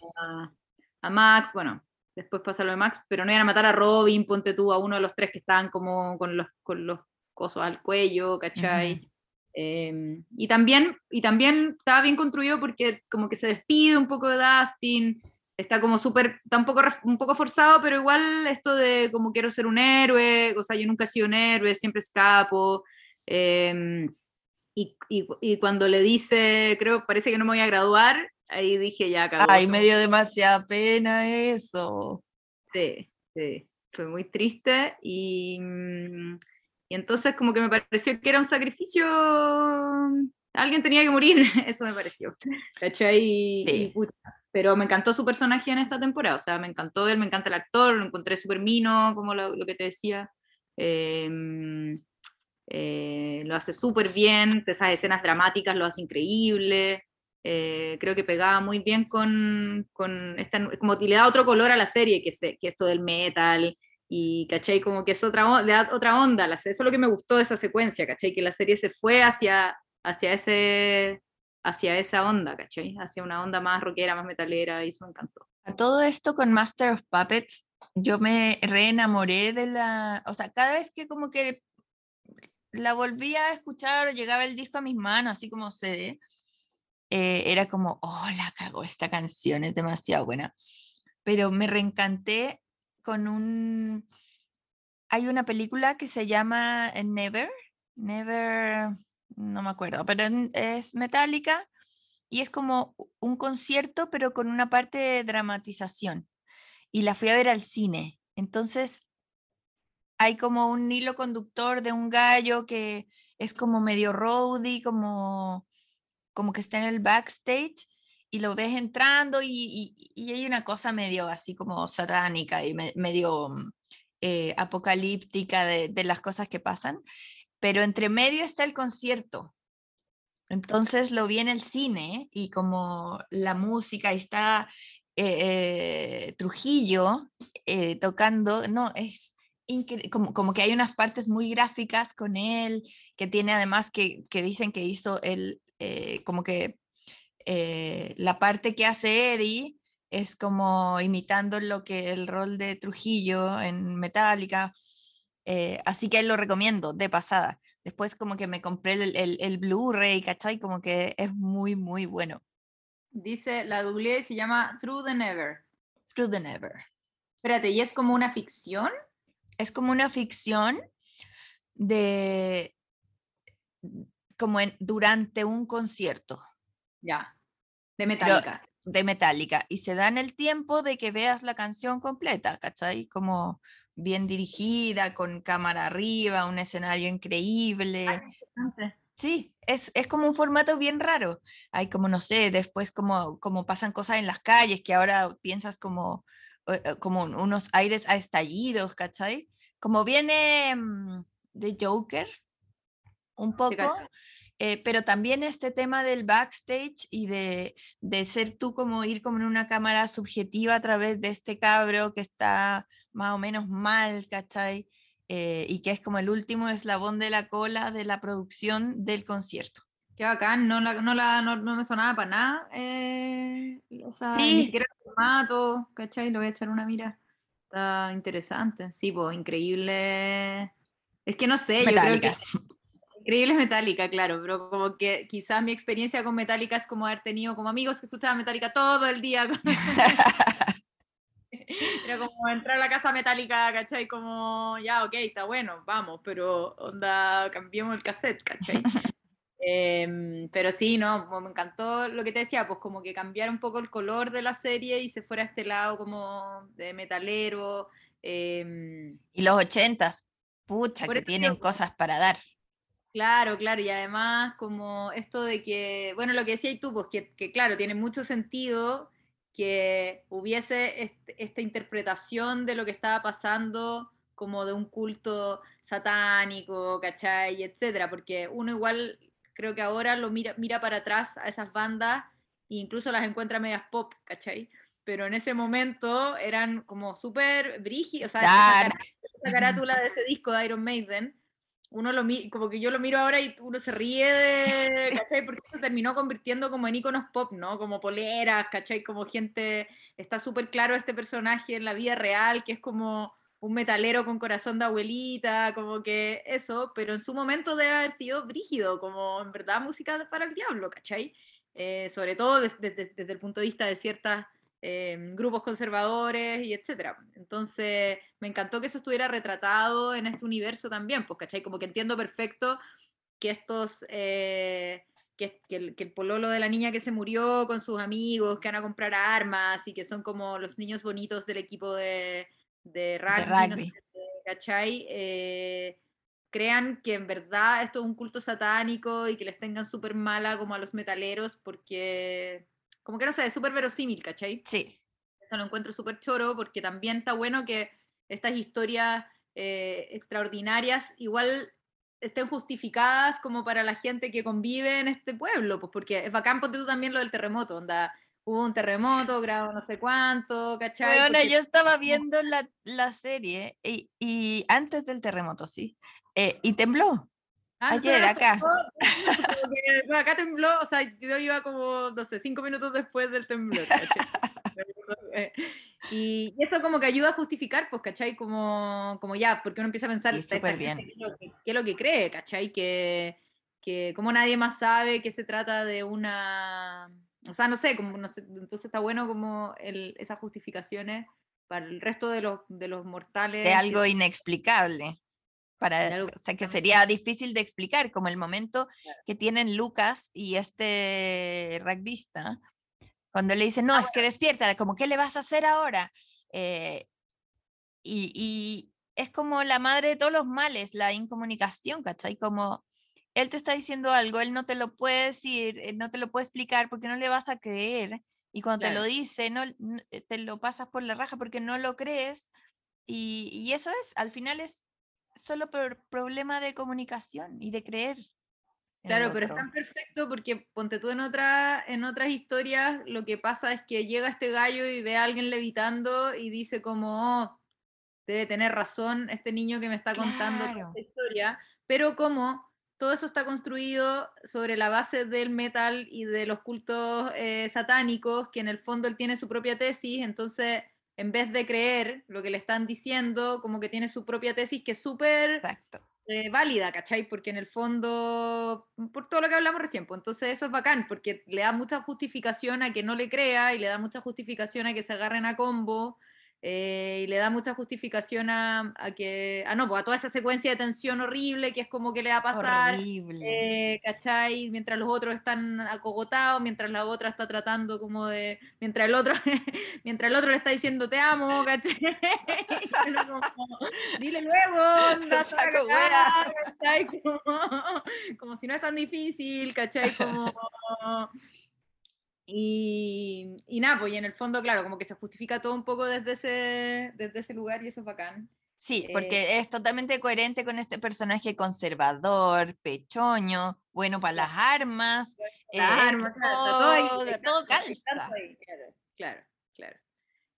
A, Max, bueno, después pasa lo de Max, pero no iban a matar a Robin, ponte tú, a uno de los tres que estaban como con los, con los cosos al cuello, ¿cachai? Em, y, también, y también estaba bien construido porque como que se despide un poco de Dustin, está como súper, está un poco, forzado, pero igual esto de como quiero ser un héroe, o sea, yo nunca he sido un héroe, siempre escapo, Em, y, y, cuando le dice, creo, parece que no me voy a graduar, ahí dije ya, cagó. Ay, me dio demasiada pena eso. Sí, sí, fue muy triste y, mm, y entonces como que me pareció que era un sacrificio, alguien tenía que morir, eso me pareció, ¿cachai? Pero me encantó su personaje en esta temporada, o sea, me encantó él, me encanta el actor, lo encontré súper mino, como lo, lo, que te decía. Eh, eh, lo hace súper bien, esas escenas dramáticas lo hace increíble, eh, creo que pegaba muy bien con, con esta, como le da otro color a la serie, que, se, que esto del metal, y caché como que es otra, le da otra onda, eso es lo que me gustó de esa secuencia, caché que la serie se fue hacia, hacia, ese, hacia esa onda, caché hacia una onda más rockera, más metalera, y eso me encantó. A todo esto con Master of Puppets, yo me reenamoré de la, o sea, cada vez que como que la volví a escuchar, llegaba el disco a mis manos, así como CD, eh, era como, oh, la cago, esta canción es demasiado buena. Pero me reencanté con un... Hay una película que se llama Never, Never, no me acuerdo, pero es metálica y es como un concierto, pero con una parte de dramatización. Y la fui a ver al cine. Entonces hay como un hilo conductor de un gallo que es como medio roadie, como, como que está en el backstage y lo ves entrando y, hay una cosa medio así como satánica y medio mm, eh, apocalíptica de, las cosas que pasan, pero entre medio está el concierto. Entonces lo vi en el cine y como la música está eh, eh, Trujillo tocando, no, es como, como, que hay unas partes muy gráficas con él, que tiene además que, que dicen que hizo eh, como que eh, la parte que hace Eddie es como imitando lo que el rol de Trujillo en Metallica. Eh, así que lo recomiendo de pasada. Después como que me compré el, el, el Blu-ray, ¿cachai? Como que es muy, muy bueno. Dice, la googleé se llama Through the Never. Through the Never. Espérate, ¿y es como una ficción? Es como una ficción de como en, durante un concierto. Ya. De Metallica. de Metallica. Y se dan el tiempo de que veas la canción completa, ¿cachai? Como bien dirigida, con cámara arriba, un escenario increíble. Ah, sí, es, es, como un formato bien raro. Hay como, no sé, después como, como pasan cosas en las calles que ahora piensas como, eh, eh, como unos aires a estallidos, ¿cachai? Como viene mm, de Joker, un poco. Eh, pero también este tema del backstage y de, de, ser tú como ir como en una cámara subjetiva a través de este cabro que está más o menos mal, ¿cachai? Eh, y que es como el último eslabón de la cola de la producción del concierto. Qué bacán, no, la, no, la, no, me sonaba para nada. Eh, o sea, sí. ni siquiera el formato, ¿cachai? Lo voy a echar una mira. Está interesante. Sí, pues increíble. Es que no sé, yo creo que Increíble es Metallica, claro, pero como que quizás mi experiencia con Metallica es como haber tenido como amigos que escuchaban Metallica todo el día. Era como entrar a la casa metálica, ¿cachai? Como, ya, ok, está bueno, vamos, pero onda, cambiemos el cassette, ¿cachai? Em, pero sí, no, me encantó lo que te decía, pues como que cambiar un poco el color de la serie y se fuera a este lado como de metalero. Em, y los ochentas, pucha, que tienen cosas para dar. Claro, claro, y además como esto de que, bueno, lo que decías tú, pues que, claro, tiene mucho sentido que hubiese esta interpretación de lo que estaba pasando como de un culto satánico, ¿cachai? Etcétera, porque uno igual creo que ahora lo mira, mira para atrás a esas bandas e incluso las encuentra medias pop, ¿cachai? Pero en ese momento eran como súper brígidos, o sea, esa carátula de ese disco de Iron Maiden uno lo como que yo lo miro ahora y uno se ríe de, ¿cachai? Porque se terminó convirtiendo como en iconos pop, ¿no? Como poleras, ¿cachai? Como gente, está súper claro este personaje en la vida real, que es como un metalero con corazón de abuelita, como que eso, pero en su momento debe haber sido brígido, como en verdad música para el diablo, ¿cachai? Eh, sobre todo desde, desde el punto de vista de ciertas Em, grupos conservadores y etcétera. Entonces, me encantó que eso estuviera retratado en este universo también, pues, ¿cachai? Como que entiendo perfecto que estos, eh, que, el, pololo de la niña que se murió con sus amigos, que van a comprar armas y que son como los niños bonitos del equipo de, de rugby, ¿cachai? Eh, crean que en verdad esto es un culto satánico y que les tengan súper mala como a los metaleros porque como que no sé, es súper verosímil, ¿cachai? Sí. Eso lo encuentro súper choro porque también está bueno que estas historias eh, extraordinarias igual estén justificadas como para la gente que convive en este pueblo, pues porque es bacán, ponte tú también lo del terremoto, onda, hubo un terremoto, grado no sé cuánto, ¿cachai? Bueno, yo estaba viendo la, la serie y, y, antes del terremoto, sí, eh, y tembló. Ah, Ayer, acá. acá tembló, o sea, yo iba como, no sé, cinco minutos después del temblor. y eso como que ayuda a justificar, pues, ¿cachai? Como, como ya, porque uno empieza a pensar, sí, bien. ¿qué, es que, qué es lo que cree, ¿cachai? Que, que como nadie más sabe que se trata de una... O sea, no sé, como, no sé entonces está bueno como el, esas justificaciones para el resto de los, de los mortales. De algo inexplicable para, o sea, que sería difícil de explicar, como el momento que tienen Lucas y este rugbyista, cuando le dicen, no, ah, es que despierta, como, ¿qué le vas a hacer ahora? Eh, y, y, es como la madre de todos los males, la incomunicación, ¿cachai? Como él te está diciendo algo, él no te lo puede decir, eh, no te lo puede explicar porque no le vas a creer. Y cuando te lo dice, no, te lo pasas por la raja porque no lo crees. Y, y eso es, al final es solo por problema de comunicación y de creer. Claro, pero es tan perfecto porque ponte tú en, otra, en otras historias, lo que pasa es que llega este gallo y ve a alguien levitando y dice como, oh, debe tener razón este niño que me está contando esta historia, pero como todo eso está construido sobre la base del metal y de los cultos eh, satánicos, que en el fondo él tiene su propia tesis, entonces en vez de creer lo que le están diciendo, como que tiene su propia tesis que es súper eh, válida, ¿cachai? Porque en el fondo, por todo lo que hablamos recién, pues entonces eso es bacán, porque le da mucha justificación a que no le crea y le da mucha justificación a que se agarren a combo eh, y le da mucha justificación a, que, ah, no, pues a toda esa secuencia de tensión horrible que es como que le va a pasar, eh, ¿cachai? Mientras los otros están acogotados, mientras la otra está tratando como de, mientras el otro, mientras el otro le está diciendo te amo, ¿cachai? Dile luego, anda, como, como si no es tan difícil, ¿cachai? Como... Y, y nada, pues y en el fondo, claro, como que se justifica todo un poco desde ese, desde ese lugar y eso es bacán. Sí, porque eh, es totalmente coherente con este personaje conservador, pechoño, bueno para las armas. Las eh, armas, todo, todo, calza. claro, claro, claro.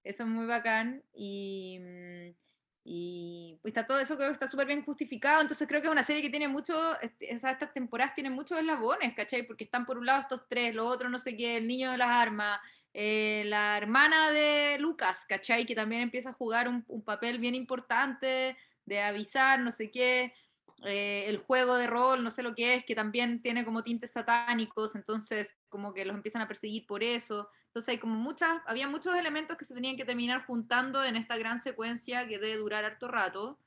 Eso es muy bacán y mm, y pues está todo eso creo que está súper bien justificado, entonces creo que es una serie que tiene mucho, este, estas temporadas tienen muchos eslabones, ¿cachai? Porque están por un lado estos tres, lo otro no sé qué, el niño de las armas, eh, la hermana de Lucas, ¿cachai? Que también empieza a jugar un, un papel bien importante de avisar, no sé qué, eh, el juego de rol, no sé lo que es, que también tiene como tintes satánicos, entonces como que los empiezan a perseguir por eso. Entonces hay como muchas, había muchos elementos que se tenían que terminar juntando en esta gran secuencia que debe durar harto rato,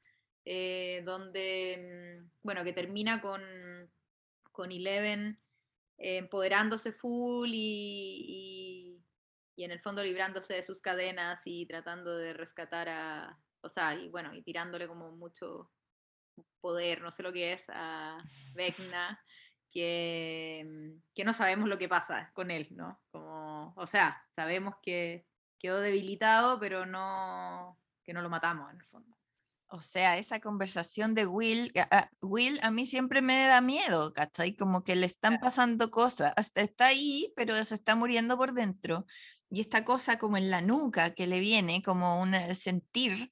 eh, donde, mm, bueno, que termina con, con Eleven eh, empoderándose full y, y, en el fondo librándose de sus cadenas y tratando de rescatar a, o sea, y bueno, y tirándole como mucho poder, no sé lo que es, a Vecna que, mm, que, no sabemos lo que pasa con él, ¿no? Como, o sea, sabemos que quedó debilitado, pero no que no lo matamos en el fondo. O sea, esa conversación de Will, a, Will a mí siempre me da miedo, ¿cachai? Como que le están pasando cosas, hasta está ahí, pero se está muriendo por dentro. Y esta cosa como en la nuca que le viene, como un sentir,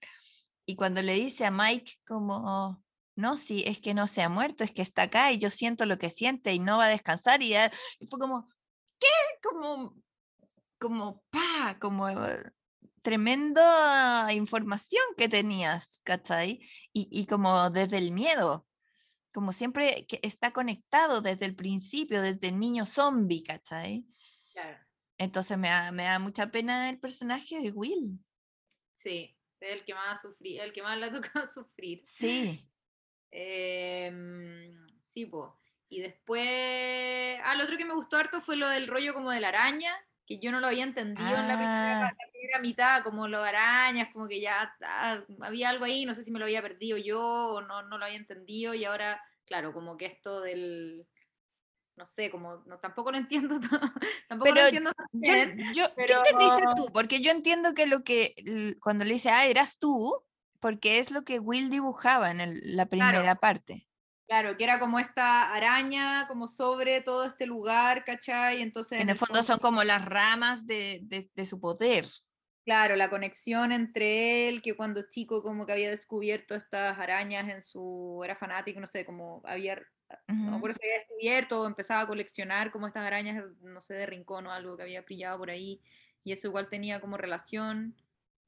y cuando le dice a Mike como, no, sí, es que no se ha muerto, es que está acá y yo siento lo que siente y no va a descansar. Y, fue como, ¿qué? Como, como, pa, como eh, tremenda información que tenías, ¿cachai? Y, y como desde el miedo, como siempre que está conectado desde el principio, desde el niño zombie, ¿cachai? Claro. Entonces me da, me da mucha pena el personaje de Will. Sí, el que más ha el que más le ha tocado sufrir. Sí. Em, sí, pues. Y después, ah, lo otro que me gustó harto fue lo del rollo como de la araña, que yo no lo había entendido en la primera, ah. primera, mitad, como lo de arañas, como que ya ah, había algo ahí, no sé si me lo había perdido yo o no, no lo había entendido, y ahora, claro, como que esto del, no sé, como no, tampoco lo entiendo tampoco lo entiendo yo, ¿Qué entendiste tú? Porque yo entiendo que lo que cuando le dice, ah, eras tú, porque es lo que Will dibujaba en la primera parte. Claro, que era como esta araña, como sobre todo este lugar, ¿cachai? Entonces, en, el fondo, son como las ramas de, de, su poder. Claro, la conexión entre él, que cuando chico como que había descubierto estas arañas en su... era fanático, no sé, como había... No por eso había descubierto, empezaba a coleccionar como estas arañas, no sé, de rincón o algo que había brillado por ahí, y eso igual tenía como relación.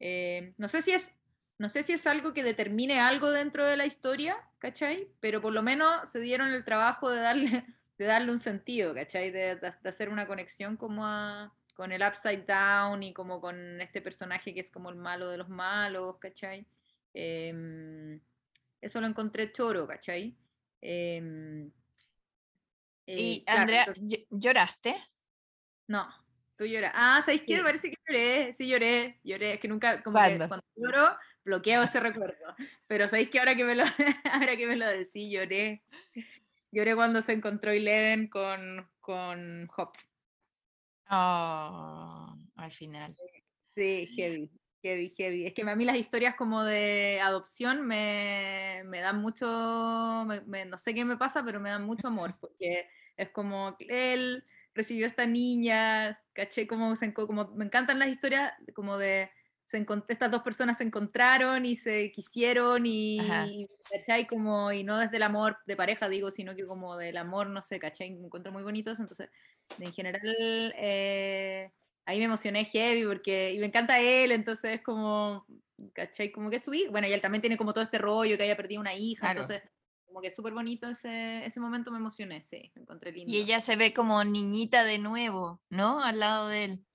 Eh, no sé si es no sé si es algo que determine algo dentro de la historia, ¿cachai? Pero por lo menos se dieron el trabajo de darle, de darle un sentido, ¿cachai? De, hacer una conexión como con el Upside Down y como con este personaje que es como el malo de los malos, ¿cachai? Em, eso lo encontré choro, ¿cachai? Em, y eh, Andrea, ¿lloraste? No, tú lloras. Ah, ¿sabéis qué? Me parece que lloré, sí lloré, lloré, es que nunca, como que cuando lloro, bloqueo ese recuerdo. Pero sabéis que ahora que me lo, ahora que me lo decís, lloré. Lloré cuando se encontró Eleven con, con Hop. Oh, al final. Sí, heavy, heavy, heavy. Es que a mí las historias como de adopción me, me dan mucho, no sé qué me pasa, pero me dan mucho amor, porque es como él recibió a esta niña, caché como, como me encantan las historias como de se estas dos personas se encontraron y se quisieron y, ¿cachai? Como, y no desde el amor de pareja, digo, sino que como del amor, no sé, ¿cachai? Me encuentro muy bonitos, entonces, en general, eh, ahí me emocioné heavy porque, y me encanta él, entonces es como, ¿cachai? Como que subí, bueno, y él también tiene como todo este rollo que haya perdido una hija, entonces como que súper bonito ese, ese momento, me emocioné, sí, me encontré lindo. Y ella se ve como niñita de nuevo, ¿no? Al lado de él.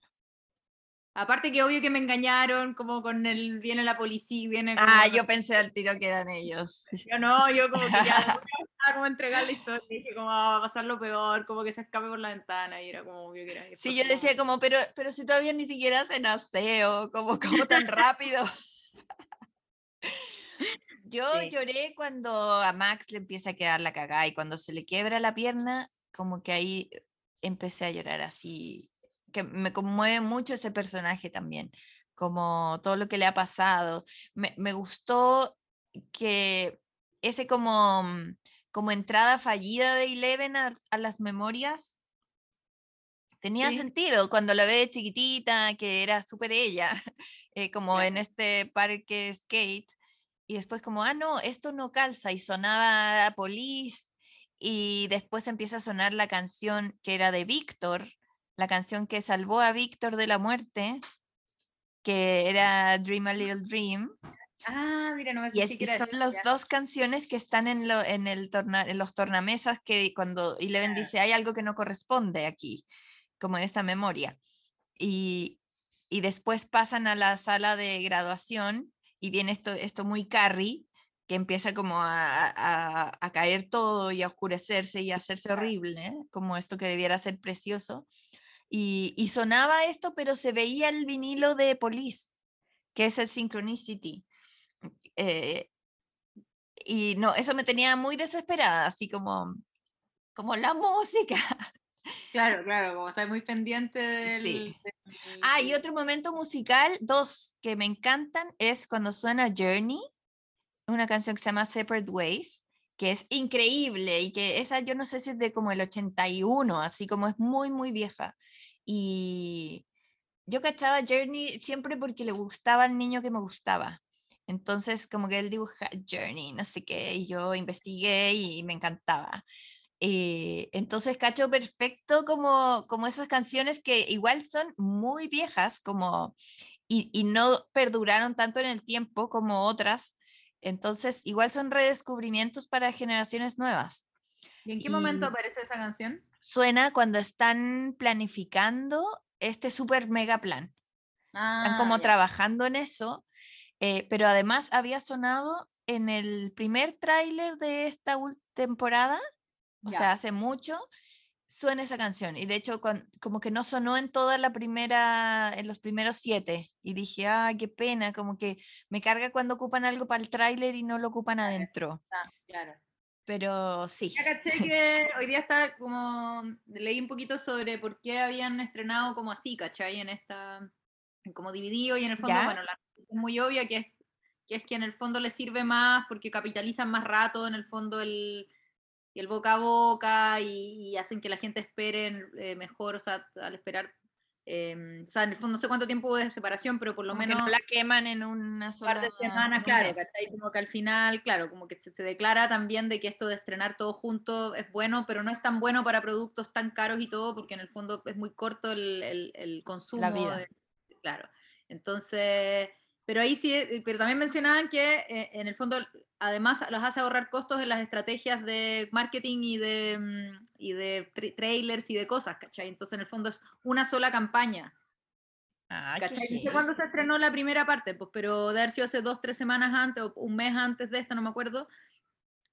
Aparte que obvio que me engañaron, como con el, viene la policía, viene... ah, yo pensé al tiro que eran ellos. Yo no, yo como que ya como entregar la historia, dije como ah, va a pasar lo peor, como que se escape por la ventana y era como obvio que era... Sí, yo decía como, pero, pero si todavía ni siquiera hacen aseo, como, como tan rápido. Yo lloré cuando a Max le empieza a quedar la cagada y cuando se le quiebra la pierna, como que ahí empecé a llorar así que me conmueve mucho ese personaje también, como todo lo que le ha pasado. Me, me gustó que ese como, mm, como entrada fallida de Eleven a, las memorias tenía sentido cuando la ve chiquitita, que era súper ella, eh, como en este parque skate, y después como, ah, no, esto no calza, y sonaba Police, y después empieza a sonar la canción que era de Víctor, la canción que salvó a Víctor de la muerte, que era Dream a Little Dream. Ah, mira, no me Y, y son las dos canciones que están en, lo, en, el en los tornamesas que cuando Eleven dice hay algo que no corresponde aquí, como en esta memoria. Y, y después pasan a la sala de graduación y viene esto, esto muy Carrie, que empieza como a, a, a, caer todo y a oscurecerse y a hacerse horrible, como esto que debiera ser precioso. Y, sonaba esto, pero se veía el vinilo de Police, que es el Synchronicity. Eh, y no, eso me tenía muy desesperada, así como, como la música. Claro, claro, como estar muy pendiente del, Ah, y otro momento musical, dos que me encantan, es cuando suena Journey, una canción que se llama Separate Ways, que es increíble y que esa yo no sé si es de como el 81, así como es muy, muy vieja. Y yo cachaba Journey siempre porque le gustaba al niño que me gustaba. Entonces, como que él dibuja Journey, no sé qué, y yo investigué y me encantaba. Eh, entonces, cacho perfecto como, como esas canciones que igual son muy viejas, como, y, y no perduraron tanto en el tiempo como otras. Entonces, igual son redescubrimientos para generaciones nuevas. ¿Y en qué momento aparece esa canción? suena cuando están planificando este super mega plan. están ah, como trabajando en eso, eh, pero además había sonado en el primer tráiler de esta temporada, o sea, hace mucho, suena esa canción. Y de hecho, como que no sonó en toda la primera, en los primeros siete. Y dije, ah, qué pena, como que me carga cuando ocupan algo para el tráiler y no lo ocupan adentro. claro. Pero sí. Ya caché que hoy día está como, leí un poquito sobre por qué habían estrenado como así, ¿cachai? En esta, como dividido y en el fondo, bueno, la es muy obvia que es, que es que en el fondo le sirve más porque capitalizan más rato en el fondo el, el boca a boca y, hacen que la gente espere eh, mejor, o sea, al esperar Em, o sea, en el fondo no sé cuánto tiempo hubo de separación, pero por lo menos. no la queman en una sola. Par de semanas, claro, ¿cachai? Como que al final, claro, como que se, declara también de que esto de estrenar todo junto es bueno, pero no es tan bueno para productos tan caros y todo, porque en el fondo es muy corto el, el, el consumo. La vida. claro. Entonces, pero ahí sí, eh, pero también mencionaban que eh, en el fondo además los hace ahorrar costos en las estrategias de marketing y de, mm, y de trailers y de cosas, ¿cachai? Entonces en el fondo es una sola campaña. Ah, ¿cachai? No sé cuándo se estrenó la primera parte, pues, pero de haber sido hace dos, tres semanas antes o un mes antes de esta, no me acuerdo.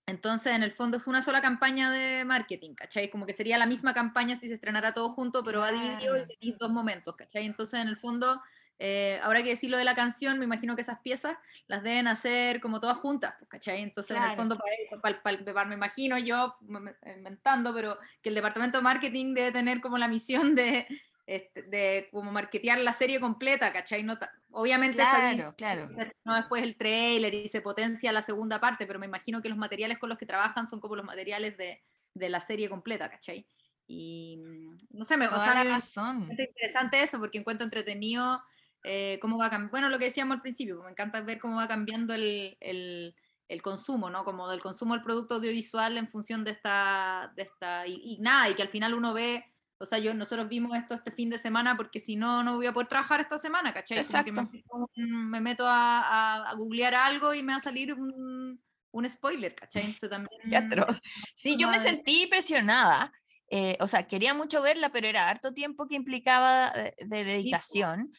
Entonces, en el fondo es una sola campaña de marketing, ¿cachai? Como que sería la misma campaña si se estrenara todo junto, pero va dividido en dos momentos, ¿cachai? Entonces, en el fondo, eh, ahora que decir lo de la canción, me imagino que esas piezas las deben hacer como todas juntas, pues, ¿cachai? Entonces, en el fondo, para, me imagino yo inventando, pero que el departamento de marketing debe tener como la misión de, este, de como marketear la serie completa, ¿cachai? No, obviamente, claro, claro. no después el trailer y se potencia la segunda parte, pero me imagino que los materiales con los que trabajan son como los materiales de, de la serie completa, ¿cachai? Y mm, no sé, me, o sea, razón. es interesante eso porque encuentro entretenido eh, cómo va cambiando, bueno, lo que decíamos al principio, pues, me encanta ver cómo va cambiando el, el, el, consumo, ¿no? Como del consumo del producto audiovisual en función de esta, de esta y, nada, y que al final uno ve, o sea, yo, nosotros vimos esto este fin de semana porque si no, no voy a poder trabajar esta semana, ¿cachai? Exacto. Me, meto a, a, googlear algo y me va a salir un, un spoiler, ¿cachai? Entonces también... Sí, yo me sentí presionada. Eh, o sea, quería mucho verla, pero era harto tiempo que implicaba de, de dedicación.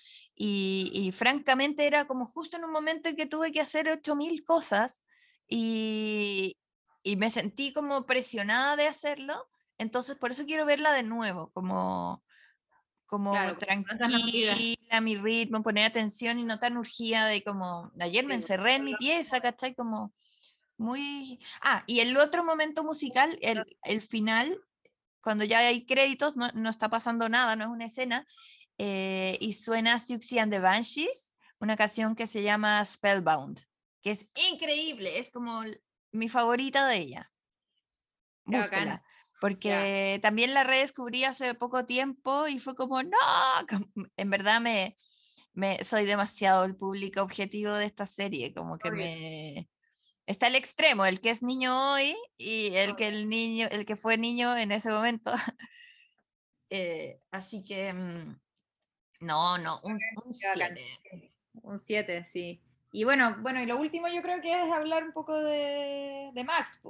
Y, francamente era como justo en un momento en que tuve que hacer 8000 cosas y, y, me sentí como presionada de hacerlo. Entonces, por eso quiero verla de nuevo, como, como tranquila, mi ritmo, poner atención y no tan urgida de como, ayer me encerré en mi pieza, ¿cachai? Como muy... Ah, y el otro momento musical, el, el final, cuando ya hay créditos, no, no está pasando nada, no es una escena, eh, y suena Siouxsie and the Banshees, una canción que se llama Spellbound, que es increíble, es como mi favorita de ella. Búsquela, porque también la redescubrí hace poco tiempo y fue como, no, en verdad me, me soy demasiado el público objetivo de esta serie, como que me está el extremo, el que es niño hoy y el que el niño, el que fue niño en ese momento. Eh, así que mm, no, no, un 7. Un 7, sí. Y bueno, bueno, y lo último yo creo que es hablar un poco de, de Max,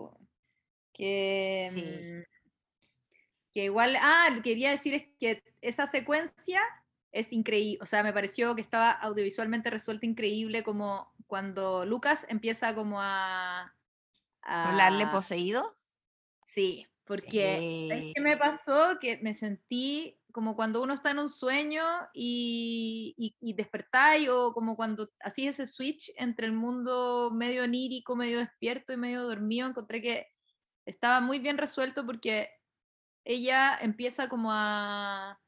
que, mm, que igual, ah, quería decir es que esa secuencia es increíble, o sea, me pareció que estaba audiovisualmente resuelta increíble como cuando Lucas empieza como a... ¿Hablarle poseído? Sí, porque ¿qué me pasó? Que me sentí como cuando uno está en un sueño y, y, despertáis, o como cuando así ese switch entre el mundo medio onírico, medio despierto y medio dormido, encontré que estaba muy bien resuelto porque ella empieza como a,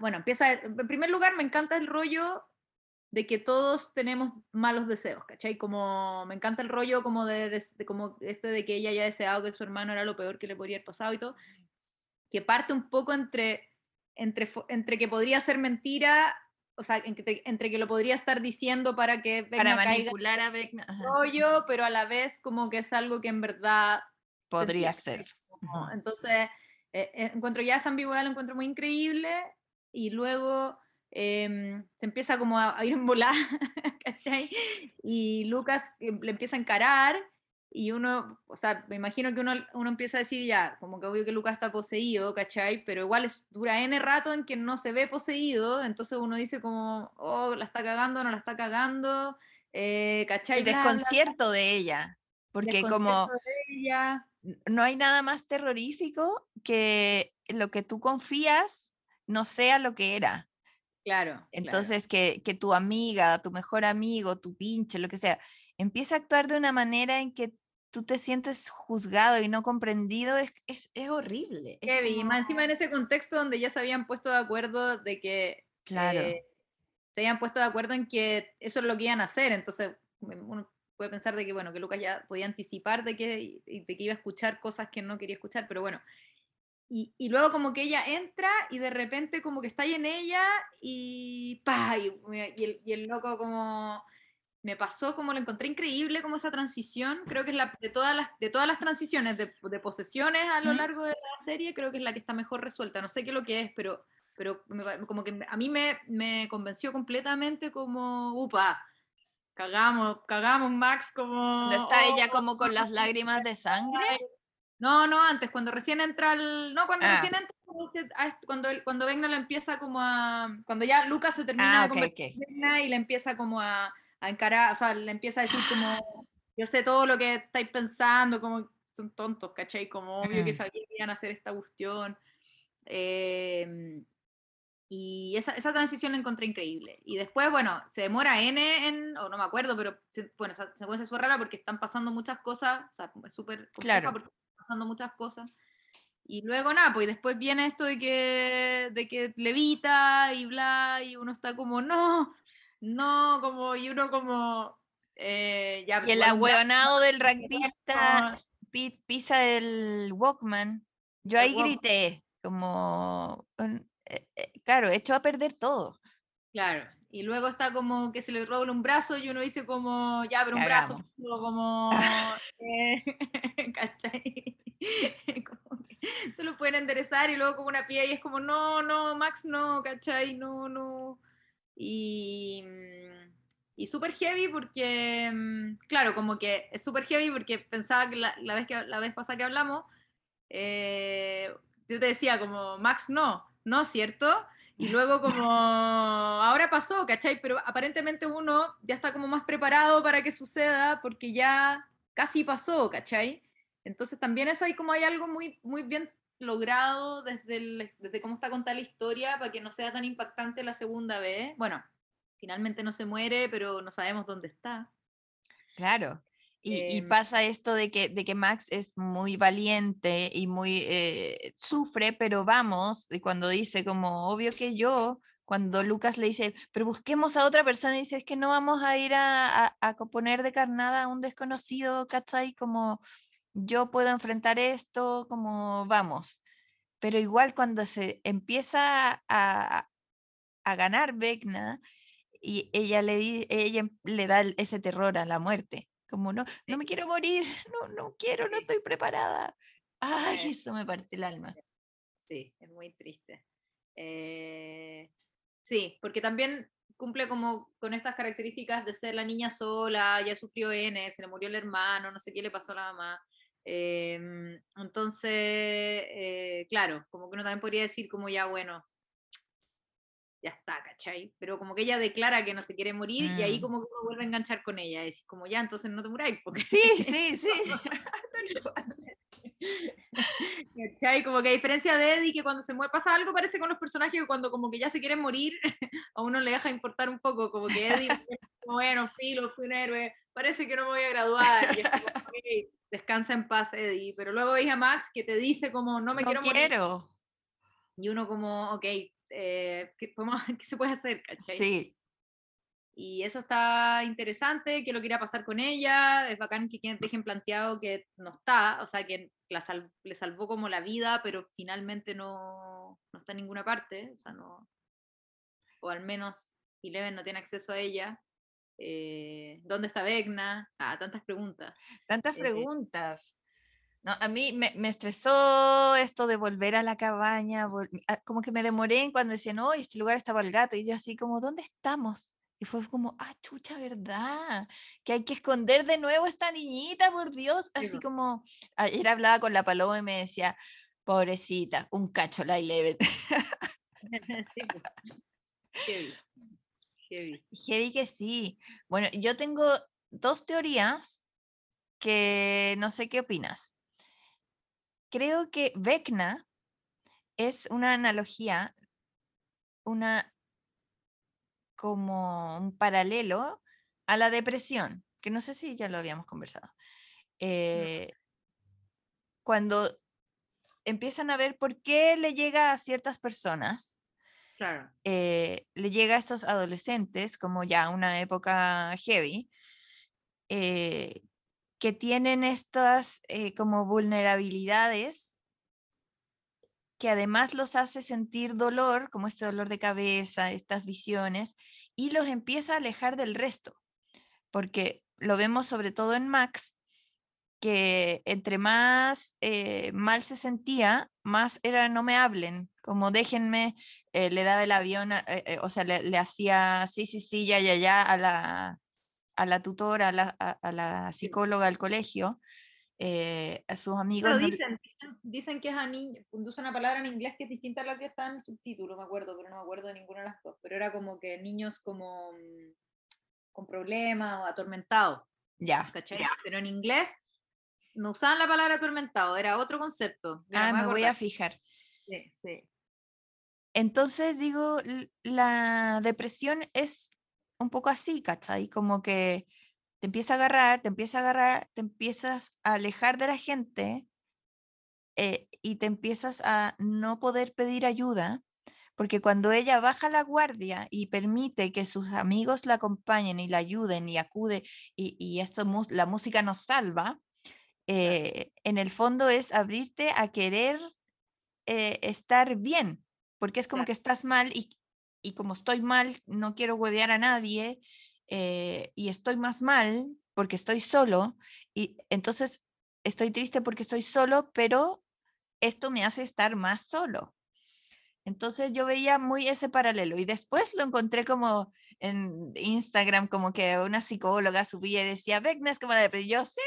bueno, empieza, en primer lugar me encanta el rollo de que todos tenemos malos deseos, ¿cachai? Como me encanta el rollo como de, como este de que ella haya deseado que su hermano era lo peor que le podría haber pasado y todo, que parte un poco entre entre, entre que podría ser mentira, o sea, entre, entre que lo podría estar diciendo para que para manipular a Vecna, rollo, pero a la vez como que es algo que en verdad podría ser. Entonces, eh, eh, encuentro ya esa ambigüedad, lo encuentro muy increíble y luego em, se empieza como a, ir en volar, ¿cachai? Y Lucas em, le empieza a encarar y uno, o sea, me imagino que uno, uno empieza a decir ya, como que obvio que Lucas está poseído, ¿cachai? Pero igual es, dura N rato en que no se ve poseído, entonces uno dice como, oh, la está cagando, no la está cagando, eh, ¿cachai? El desconcierto de ella, porque como no hay nada más terrorífico que lo que tú confías no sea lo que era. Claro. Entonces, Que, que tu amiga, tu mejor amigo, tu pinche, lo que sea, empieza a actuar de una manera en que tú te sientes juzgado y no comprendido, es, es, es horrible. Kevin, más encima en ese contexto donde ya se habían puesto de acuerdo de que... Claro. Eh, se habían puesto de acuerdo en que eso es lo que iban a hacer, entonces uno puede pensar de que, bueno, que Lucas ya podía anticipar de que, de que iba a escuchar cosas que no quería escuchar, pero bueno. Y, y luego como que ella entra y de repente como que está ahí en ella y pa, y, el, y el loco como me pasó como lo encontré increíble como esa transición, creo que es la de todas las, de todas las transiciones de, de posesiones a lo largo de la serie, creo que es la que está mejor resuelta, no sé qué es lo que es, pero, pero como que a mí me, me convenció completamente como, upa, cagamos, cagamos Max como... está ella oh, como con las lágrimas de sangre? No, no, antes, cuando recién entra el... No, cuando ah. recién entra cuando, cuando Vegna lo empieza como a... Cuando ya Lucas se termina ah, de okay, y le empieza como a a encarar, o sea, le empieza a decir como, yo sé todo lo que estáis pensando, como son tontos, ¿cachai? Como obvio que sabían que iban a hacer esta cuestión. Em, y esa, esa, transición la encontré increíble. Y después, bueno, se demora N en, o no me acuerdo, pero bueno, esa secuencia es rara porque están pasando muchas cosas, o sea, es súper claro. porque están pasando muchas cosas. Y luego nada, pues después viene esto de que, de que levita y bla, y uno está como, no, no, como, y uno como... Eh, ya, y el ahueonado del rugbyista pisa el Walkman. Yo ahí grité, como, eh, eh, claro, echó a perder todo. Claro, Y luego está como que se le roba un brazo y uno dice como, ya, pero un brazo como, eh, ¿cachai? se lo pueden enderezar y luego como una pie y es como, no, no, Max, no, ¿cachai? No, no. Y, mm, y súper heavy porque, mm, claro, como que es súper heavy porque pensaba que la, vez que la vez pasada que hablamos, eh, yo te decía como, Max, no, no, ¿cierto? Y luego como, ahora pasó, ¿cachai? Pero aparentemente uno ya está como más preparado para que suceda porque ya casi pasó, ¿cachai? Entonces también eso hay como hay algo muy, muy bien logrado desde, desde cómo está contada la historia para que no sea tan impactante la segunda vez. Bueno, finalmente no se muere, pero no sabemos dónde está. Claro. Y, em, pasa esto de que, de que Max es muy valiente y muy eh, sufre, pero vamos, y cuando dice como, obvio que yo, cuando Lucas le dice, pero busquemos a otra persona, y dice, es que no vamos a ir a, a, a poner de carnada a un desconocido, ¿cachai? Como yo puedo enfrentar esto, como vamos. Pero igual cuando se empieza a, a ganar Vecna, y ella le, ella le da ese terror a la muerte como no, no me quiero morir, no, no quiero, no estoy preparada. Ay, eso me parte el alma. Sí, es muy triste. Eh, sí, porque también cumple como con estas características de ser la niña sola, ya sufrió N, se le murió el hermano, no sé qué le pasó a la mamá. Em, entonces, eh, claro, como que uno también podría decir como ya, bueno, ya está, ¿cachai? Pero como que ella declara que no se quiere morir y ahí mm. como que uno vuelve a enganchar con ella, decir como ya, entonces no te muráis. Porque... Sí, sí, sí. ¿Cachai? Como que a diferencia de Eddie, que cuando se muere pasa algo parece con los personajes que cuando como que ya se quieren morir, a uno le deja importar un poco, como que Eddie, bueno, filo, fui un héroe, parece que no me voy a graduar, y descansa en paz Eddie, pero luego veis a Max que te dice como no me quiero, quiero morir. Y uno como, ok, eh, ¿qué, ¿qué, se puede hacer? ¿cachai? Sí. Y eso está interesante, que lo quiera pasar con ella, es bacán que dejen planteado que no está, o sea, que la le salvó como la vida, pero finalmente no, no, está en ninguna parte, o sea, no, o al menos Eleven no tiene acceso a ella. Eh, ¿Dónde está Vecna? Ah, tantas preguntas. Tantas eh, preguntas. No, a mí me, me, estresó esto de volver a la cabaña, ah, como que me demoré en cuando decían, oh, este lugar estaba el gato, y yo así como, ¿dónde estamos? Y fue como, ah, chucha, ¿verdad? Que hay que esconder de nuevo a esta niñita, por Dios. Así como, ayer hablaba con la paloma y me decía, pobrecita, un cacho la Eleven. sí, heavy. Heavy. Heavy que sí. Bueno, yo tengo dos teorías que no sé qué opinas creo que Vecna es una analogía, una como un paralelo a la depresión, que no sé si ya lo habíamos conversado. Eh, cuando empiezan a ver por qué le llega a ciertas personas, eh, le llega a estos adolescentes, como ya una época heavy, eh, que tienen estas eh, como vulnerabilidades que además los hace sentir dolor, como este dolor de cabeza, estas visiones, y los empieza a alejar del resto, porque lo vemos sobre todo en Max, que entre más eh, mal se sentía, más era no me hablen, como déjenme, eh, le daba el avión, o sea, le, le, hacía sí, sí, sí, ya, ya, ya a la, a la tutora, a la, a, la psicóloga del colegio, eh, a sus amigos. Pero dicen, dicen, que es a niños, usa una palabra en inglés que es distinta a la que está en el subtítulo, me acuerdo, pero no me acuerdo de ninguna de las dos. Pero era como que niños como mm, con problemas o atormentados. Ya. Pero en inglés no usaban la palabra atormentado, era otro concepto. ah, me, voy a fijar. Sí, sí. Entonces digo, la depresión es un poco así, ¿cachai? Como que te empieza a agarrar, te empieza a agarrar, te empiezas a alejar de la gente eh, y te empiezas a no poder pedir ayuda, porque cuando ella baja la guardia y permite que sus amigos la acompañen y la ayuden y acude y, esto, la música nos salva, eh, en el fondo es abrirte a querer eh, estar bien, porque es como que estás mal y, y como estoy mal, no quiero huevear a nadie eh, y estoy más mal porque estoy solo y entonces estoy triste porque estoy solo, pero esto me hace estar más solo. Entonces yo veía muy ese paralelo y después lo encontré como en Instagram, como que una psicóloga subía y decía, Vecna es como la depresión. Yo sí,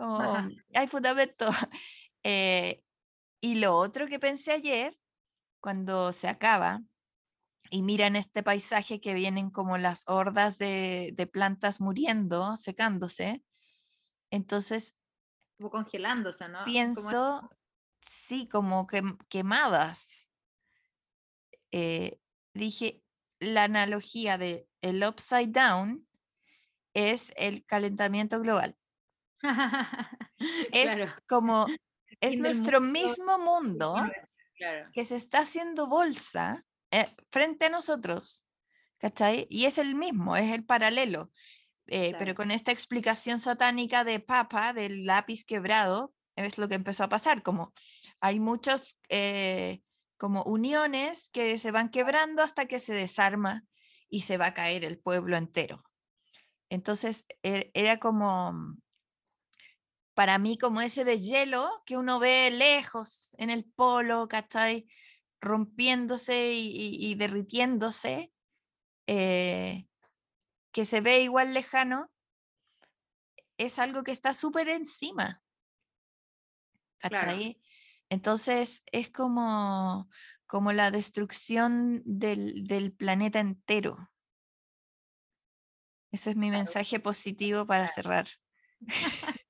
como hay fundamento. Eh, y lo otro que pensé ayer, cuando se acaba, y miran este paisaje que vienen como las hordas de, plantas muriendo, secándose. Entonces... Como congelándose, ¿no? Pienso, sí, como que, quemadas. Eh, dije, la analogía de el upside down es el calentamiento global. es como, es nuestro mismo mundo que se está haciendo bolsa eh, frente a nosotros, ¿cachai? Y es el mismo, es el paralelo, eh, pero con esta explicación satánica de Papa, del lápiz quebrado, es lo que empezó a pasar, como hay muchos eh, como uniones que se van quebrando hasta que se desarma y se va a caer el pueblo entero. Entonces e, era como, para mí, como ese de hielo que uno ve lejos en el polo, ¿cachai? rompiéndose y, derritiéndose, eh, que se ve igual lejano, es algo que está súper encima. Entonces es como, como la destrucción del, planeta entero. Ese es mi mensaje positivo para cerrar.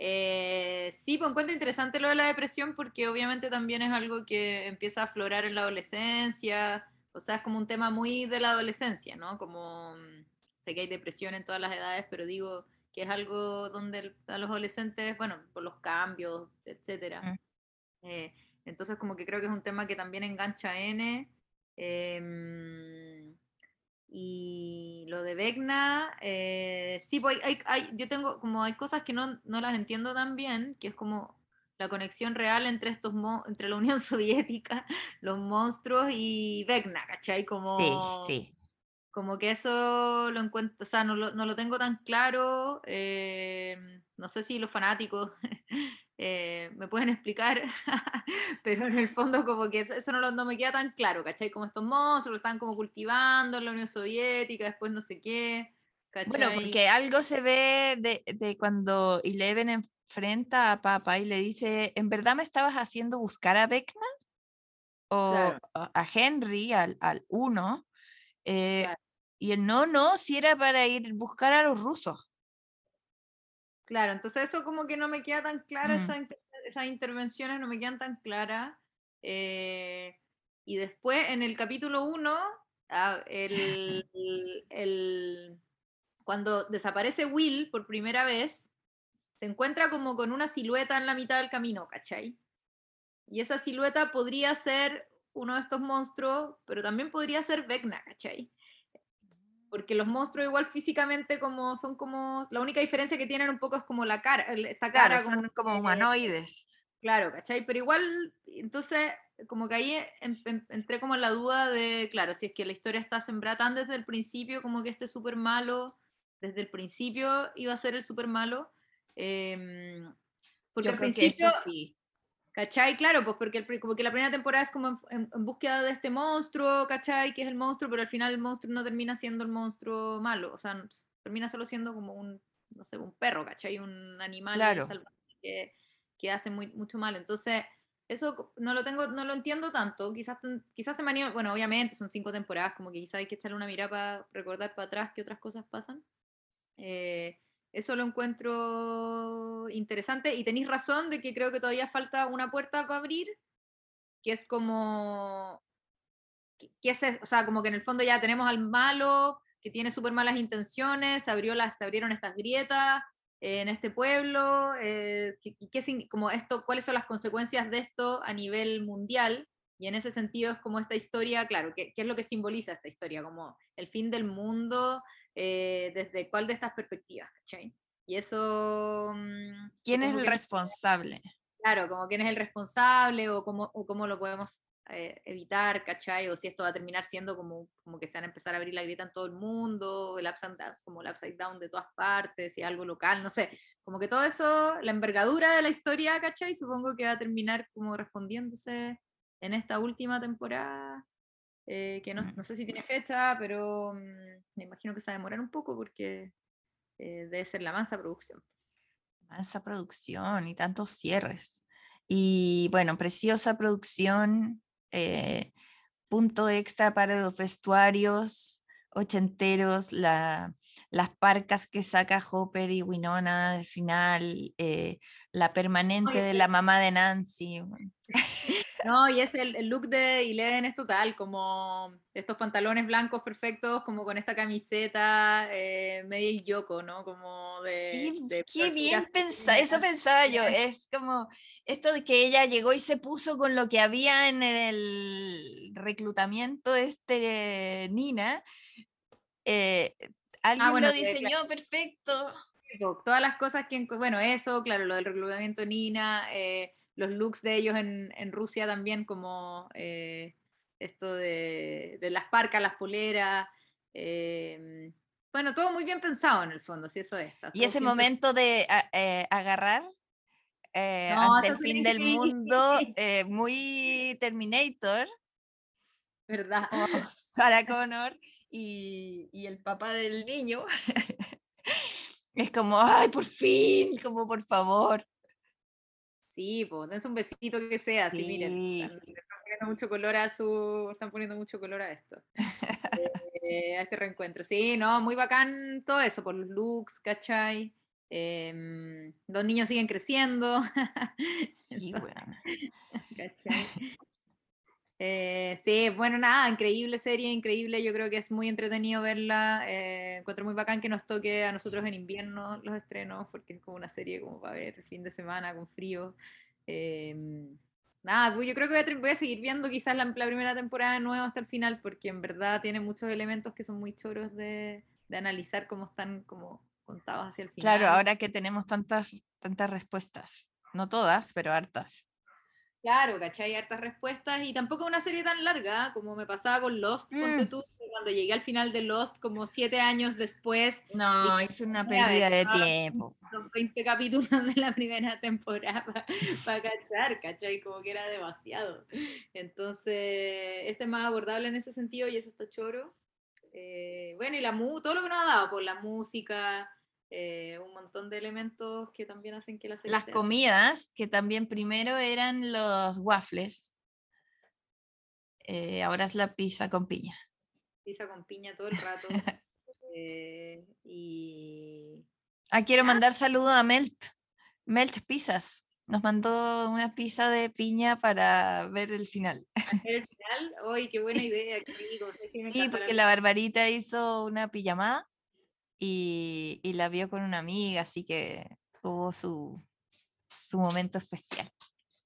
Eh, sí, pues encuentro interesante lo de la depresión porque obviamente también es algo que empieza a aflorar en la adolescencia, o sea, es como un tema muy de la adolescencia, ¿no? Como, mm, sé que hay depresión en todas las edades, pero digo que es algo donde a los adolescentes, bueno, por los cambios, etcétera. Mm. Eh, entonces como que creo que es un tema que también engancha a N. Em, y lo de Vecna, eh, sí, pues hay, hay, yo tengo como hay cosas que no, no, las entiendo tan bien, que es como la conexión real entre estos entre la Unión Soviética, los monstruos y Vecna, ¿cachai? Como, sí, sí. Como que eso lo encuentro, o sea, no lo, no lo tengo tan claro. Eh, no sé si los fanáticos eh, me pueden explicar, pero en el fondo como que eso no, no, me queda tan claro, ¿cachai? Como estos monstruos lo están como cultivando en la Unión Soviética, después no sé qué. ¿cachai? Bueno, porque algo se ve de, de cuando Eleven enfrenta a Papa y le dice, ¿en verdad me estabas haciendo buscar a Beckman? O a Henry, al, al uno. Eh, y el no, no, si era para ir buscar a los rusos. Claro, entonces eso como que no me queda tan clara, mm. esas intervenciones no me quedan tan claras. Eh, y después en el capítulo 1, ah, el, el, cuando desaparece Will por primera vez, se encuentra como con una silueta en la mitad del camino, ¿cachai? Y esa silueta podría ser uno de estos monstruos, pero también podría ser Vecna, ¿cachai? Porque los monstruos igual físicamente como son como, la única diferencia que tienen un poco es como la cara, esta cara como, son como humanoides. Claro, ¿cachai? Pero igual, entonces, como que ahí entré como en la duda de, claro, si es que la historia está sembrada tan desde el principio, como que este súper malo, desde el principio iba a ser el súper malo. Em, porque al principio, sí. ¿Cachai? Claro, pues porque como que la primera temporada es como en, búsqueda de este monstruo, ¿cachai? Que es el monstruo, pero al final el monstruo no termina siendo el monstruo malo, o sea, termina solo siendo como un, no sé, un perro, ¿cachai? Un animal salvaje que, que, hace muy, mucho mal. Entonces, eso no lo tengo, no lo entiendo tanto, quizás, quizás se me bueno, obviamente son cinco temporadas, como que quizás hay que echarle una mirada para recordar para atrás qué otras cosas pasan. Eh, eso lo encuentro interesante y tenéis razón de que creo que todavía falta una puerta para abrir, que es como, que es, o sea, como que en el fondo ya tenemos al malo que tiene súper malas intenciones, se, abrió las, se abrieron estas grietas en este pueblo, eh, como esto, cuáles son las consecuencias de esto a nivel mundial. Y en ese sentido es como esta historia, claro, ¿qué, qué es lo que simboliza esta historia? Como el fin del mundo, eh, desde cuál de estas perspectivas, ¿cachai? Y eso... Mm, ¿Quién es el responsable? Claro, como quién es el responsable o cómo, o cómo lo podemos eh, evitar, ¿cachai? O si esto va a terminar siendo como, como que se van a empezar a abrir la grieta en todo el mundo, el upside down, como el upside down de todas partes, y algo local, no sé. Como que todo eso, la envergadura de la historia, ¿cachai? Supongo que va a terminar como respondiéndose en esta última temporada, eh, que no, no, sé si tiene fecha, pero mm, me imagino que se va a demorar un poco porque eh, debe ser la mansa producción. Mansa producción y tantos cierres. Y bueno, preciosa producción, eh, punto extra para los vestuarios ochenteros, la, las parcas que saca Hopper y Winona al final, eh, la permanente de la mamá de Nancy. No, y es el, look de Eleven es total, como estos pantalones blancos perfectos, como con esta camiseta eh, medio yoko, ¿no? Como de... Qué, bien pensado, eso pensaba yo, es como esto de que ella llegó y se puso con lo que había en el reclutamiento de este Nina, eh, Ah, alguien lo diseñó perfecto. Todas las cosas que, bueno, eso, claro, lo del reclutamiento Nina, eh, los looks de ellos en, en Rusia también, como eh, esto de, de, las parcas, las poleras. Em, bueno, todo muy bien pensado en el fondo, si eso es. Y ese momento de eh, agarrar ante el fin del mundo, muy Terminator. ¿Verdad? Sarah Connor y, el papá del niño es como, ay, por fin, como por favor. Sí, pues dense un besito que sea, sí. miren, están, poniendo mucho color a su, están poniendo mucho color a esto, eh, a este reencuentro. Sí, no, muy bacán todo eso, por los looks, ¿cachai? Eh, los niños siguen creciendo. Sí, ¿cachai? Eh, sí, bueno, nada, increíble serie, increíble. Yo creo que es muy entretenido verla. Eh, encuentro muy bacán que nos toque a nosotros en invierno los estrenos, porque es como una serie como para ver el fin de semana con frío. Eh, nada, pues yo creo que voy a, seguir viendo quizás la, primera temporada de nuevo hasta el final, porque en verdad tiene muchos elementos que son muy choros de, de analizar cómo están como contados hacia el final. Claro, ahora que tenemos tantas, tantas respuestas, no todas, pero hartas. Claro, ¿cachai? Hartas respuestas y tampoco una serie tan larga como me pasaba con Lost, ponte mm. tú, cuando llegué al final de Lost, como siete años después. No, es una pérdida de tiempo. Son 20 capítulos de la primera temporada para cachar, ¿cachai? Como que era demasiado. Entonces, este es más abordable en ese sentido y eso está choro. Eh, bueno, y la todo lo que nos ha dado, por pues, la música, eh, un montón de elementos que también hacen que la serie Las comidas, que también primero eran los waffles, eh, ahora es la pizza con piña. Pizza con piña todo el rato. Eh, y... Ah, quiero mandar saludo a Melt, Melt Pizzas. Nos mandó una pizza de piña para ver el final. ¿El final? ¡Uy, qué buena idea! sí, porque la Barbarita hizo una pijamada y, la vio con una amiga, así que tuvo su, su momento especial.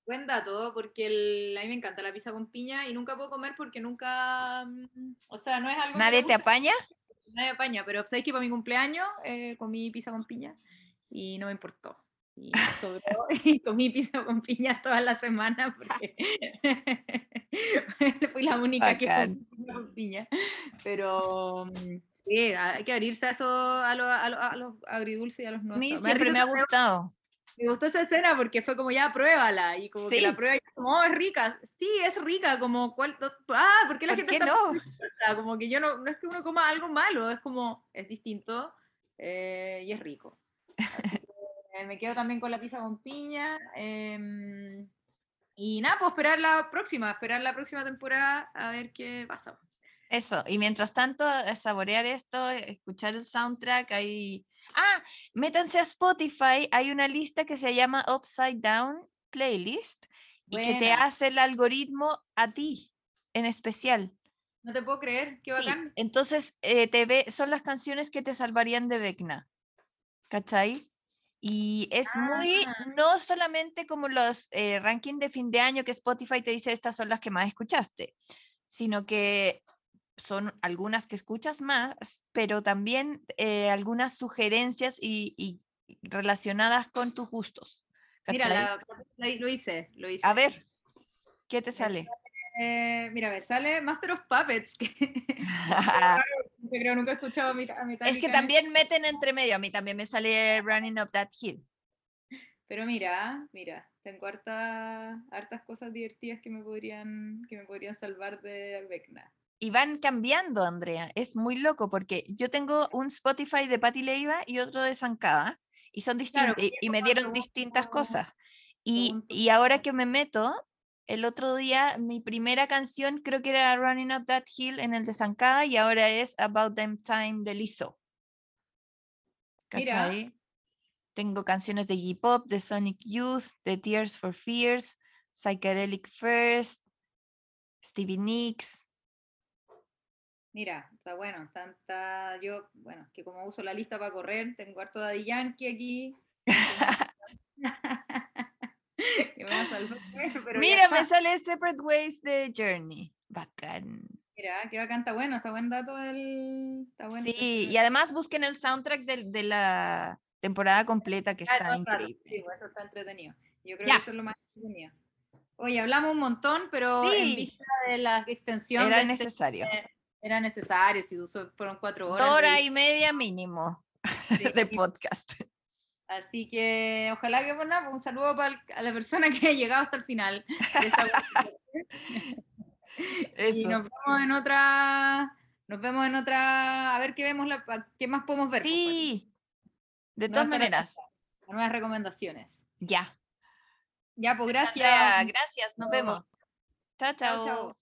Buen dato, porque el, a mí me encanta la pizza con piña y nunca puedo comer porque nunca, mm, o sea, no es algo... ¿Nadie te apaña? Nadie apaña, pero sabéis que para mi cumpleaños eh, comí pizza con piña y no me importó. Y, comí pizza con piña toda la semana porque fui la única que comí con piña. Pero mm, Sí, hay que abrirse a eso, a, los agridulces y a los no. A mí siempre me, ha gustado. Me gustó esa escena porque fue como ya pruébala y como que la prueba y como oh, es rica. Sí, es rica, como cuál ah, ¿por qué la gente está no? Como que yo no no es que uno coma algo malo, es como es distinto eh, y es rico. me quedo también con la pizza con piña. Em, y nada, pues esperar la próxima, esperar la próxima temporada a ver qué pasa. Eso, y mientras tanto, saborear esto, escuchar el soundtrack, hay... Ah, métanse a Spotify, hay una lista que se llama Upside Down Playlist y que te hace el algoritmo a ti en especial. No te puedo creer, qué bacán. entonces, eh, te ve, son las canciones que te salvarían de Vecna, ¿cachai? Y es muy, ah. no solamente como los eh, rankings de fin de año que Spotify te dice estas son las que más escuchaste, sino que son algunas que escuchas más, pero también eh, algunas sugerencias y, relacionadas con tus gustos. Mira, lo hice, lo hice. A ver, ¿qué te sale? Eh, mira, me sale Master of Puppets, que creo nunca he escuchado a mi, a Es que también meten entre medio, a mí también me sale Running Up That Hill. Pero mira, mira, tengo harta, hartas cosas divertidas que me podrían, que me podrían salvar de Vecna. Y van cambiando, Andrea. Es muy loco porque yo tengo un Spotify de Patti Leiva y otro de Zancada y son distintos y, me dieron distintas cosas. Y, y, ahora que me meto, el otro día mi primera canción creo que era Running Up That Hill en el de Zancada y ahora es About Them Time de Lizzo. ¿Cachai? Tengo canciones de J-Pop, de Sonic Youth, de Tears for Fears, Psychedelic First, Stevie Nicks. Mira, está bueno, tanta yo, bueno, que como uso la lista para correr, tengo harto de Yankee aquí. Mira, me sale Separate Ways de Journey. Bacán. Mira, qué bacán, está bueno, está buen dato el... Está sí, y además busquen el soundtrack de, de la temporada completa que ah, está increíble. Sí, pues, eso está entretenido. Yo creo que eso es lo más entretenido. Oye, hablamos un montón, pero en vista de la extensión. Era este necesario. Era necesario, si fueron cuatro horas. hora y media mínimo de podcast. Así que ojalá que, bueno, un saludo para a la persona que ha llegado hasta el final. y nos vemos en otra. Nos vemos en otra. A ver qué vemos, la, qué más podemos ver. Pues, sí. De todas maneras. Nuevas recomendaciones. Ya. Ya, pues gracias. gracias, nos vemos. chao. chao. chao.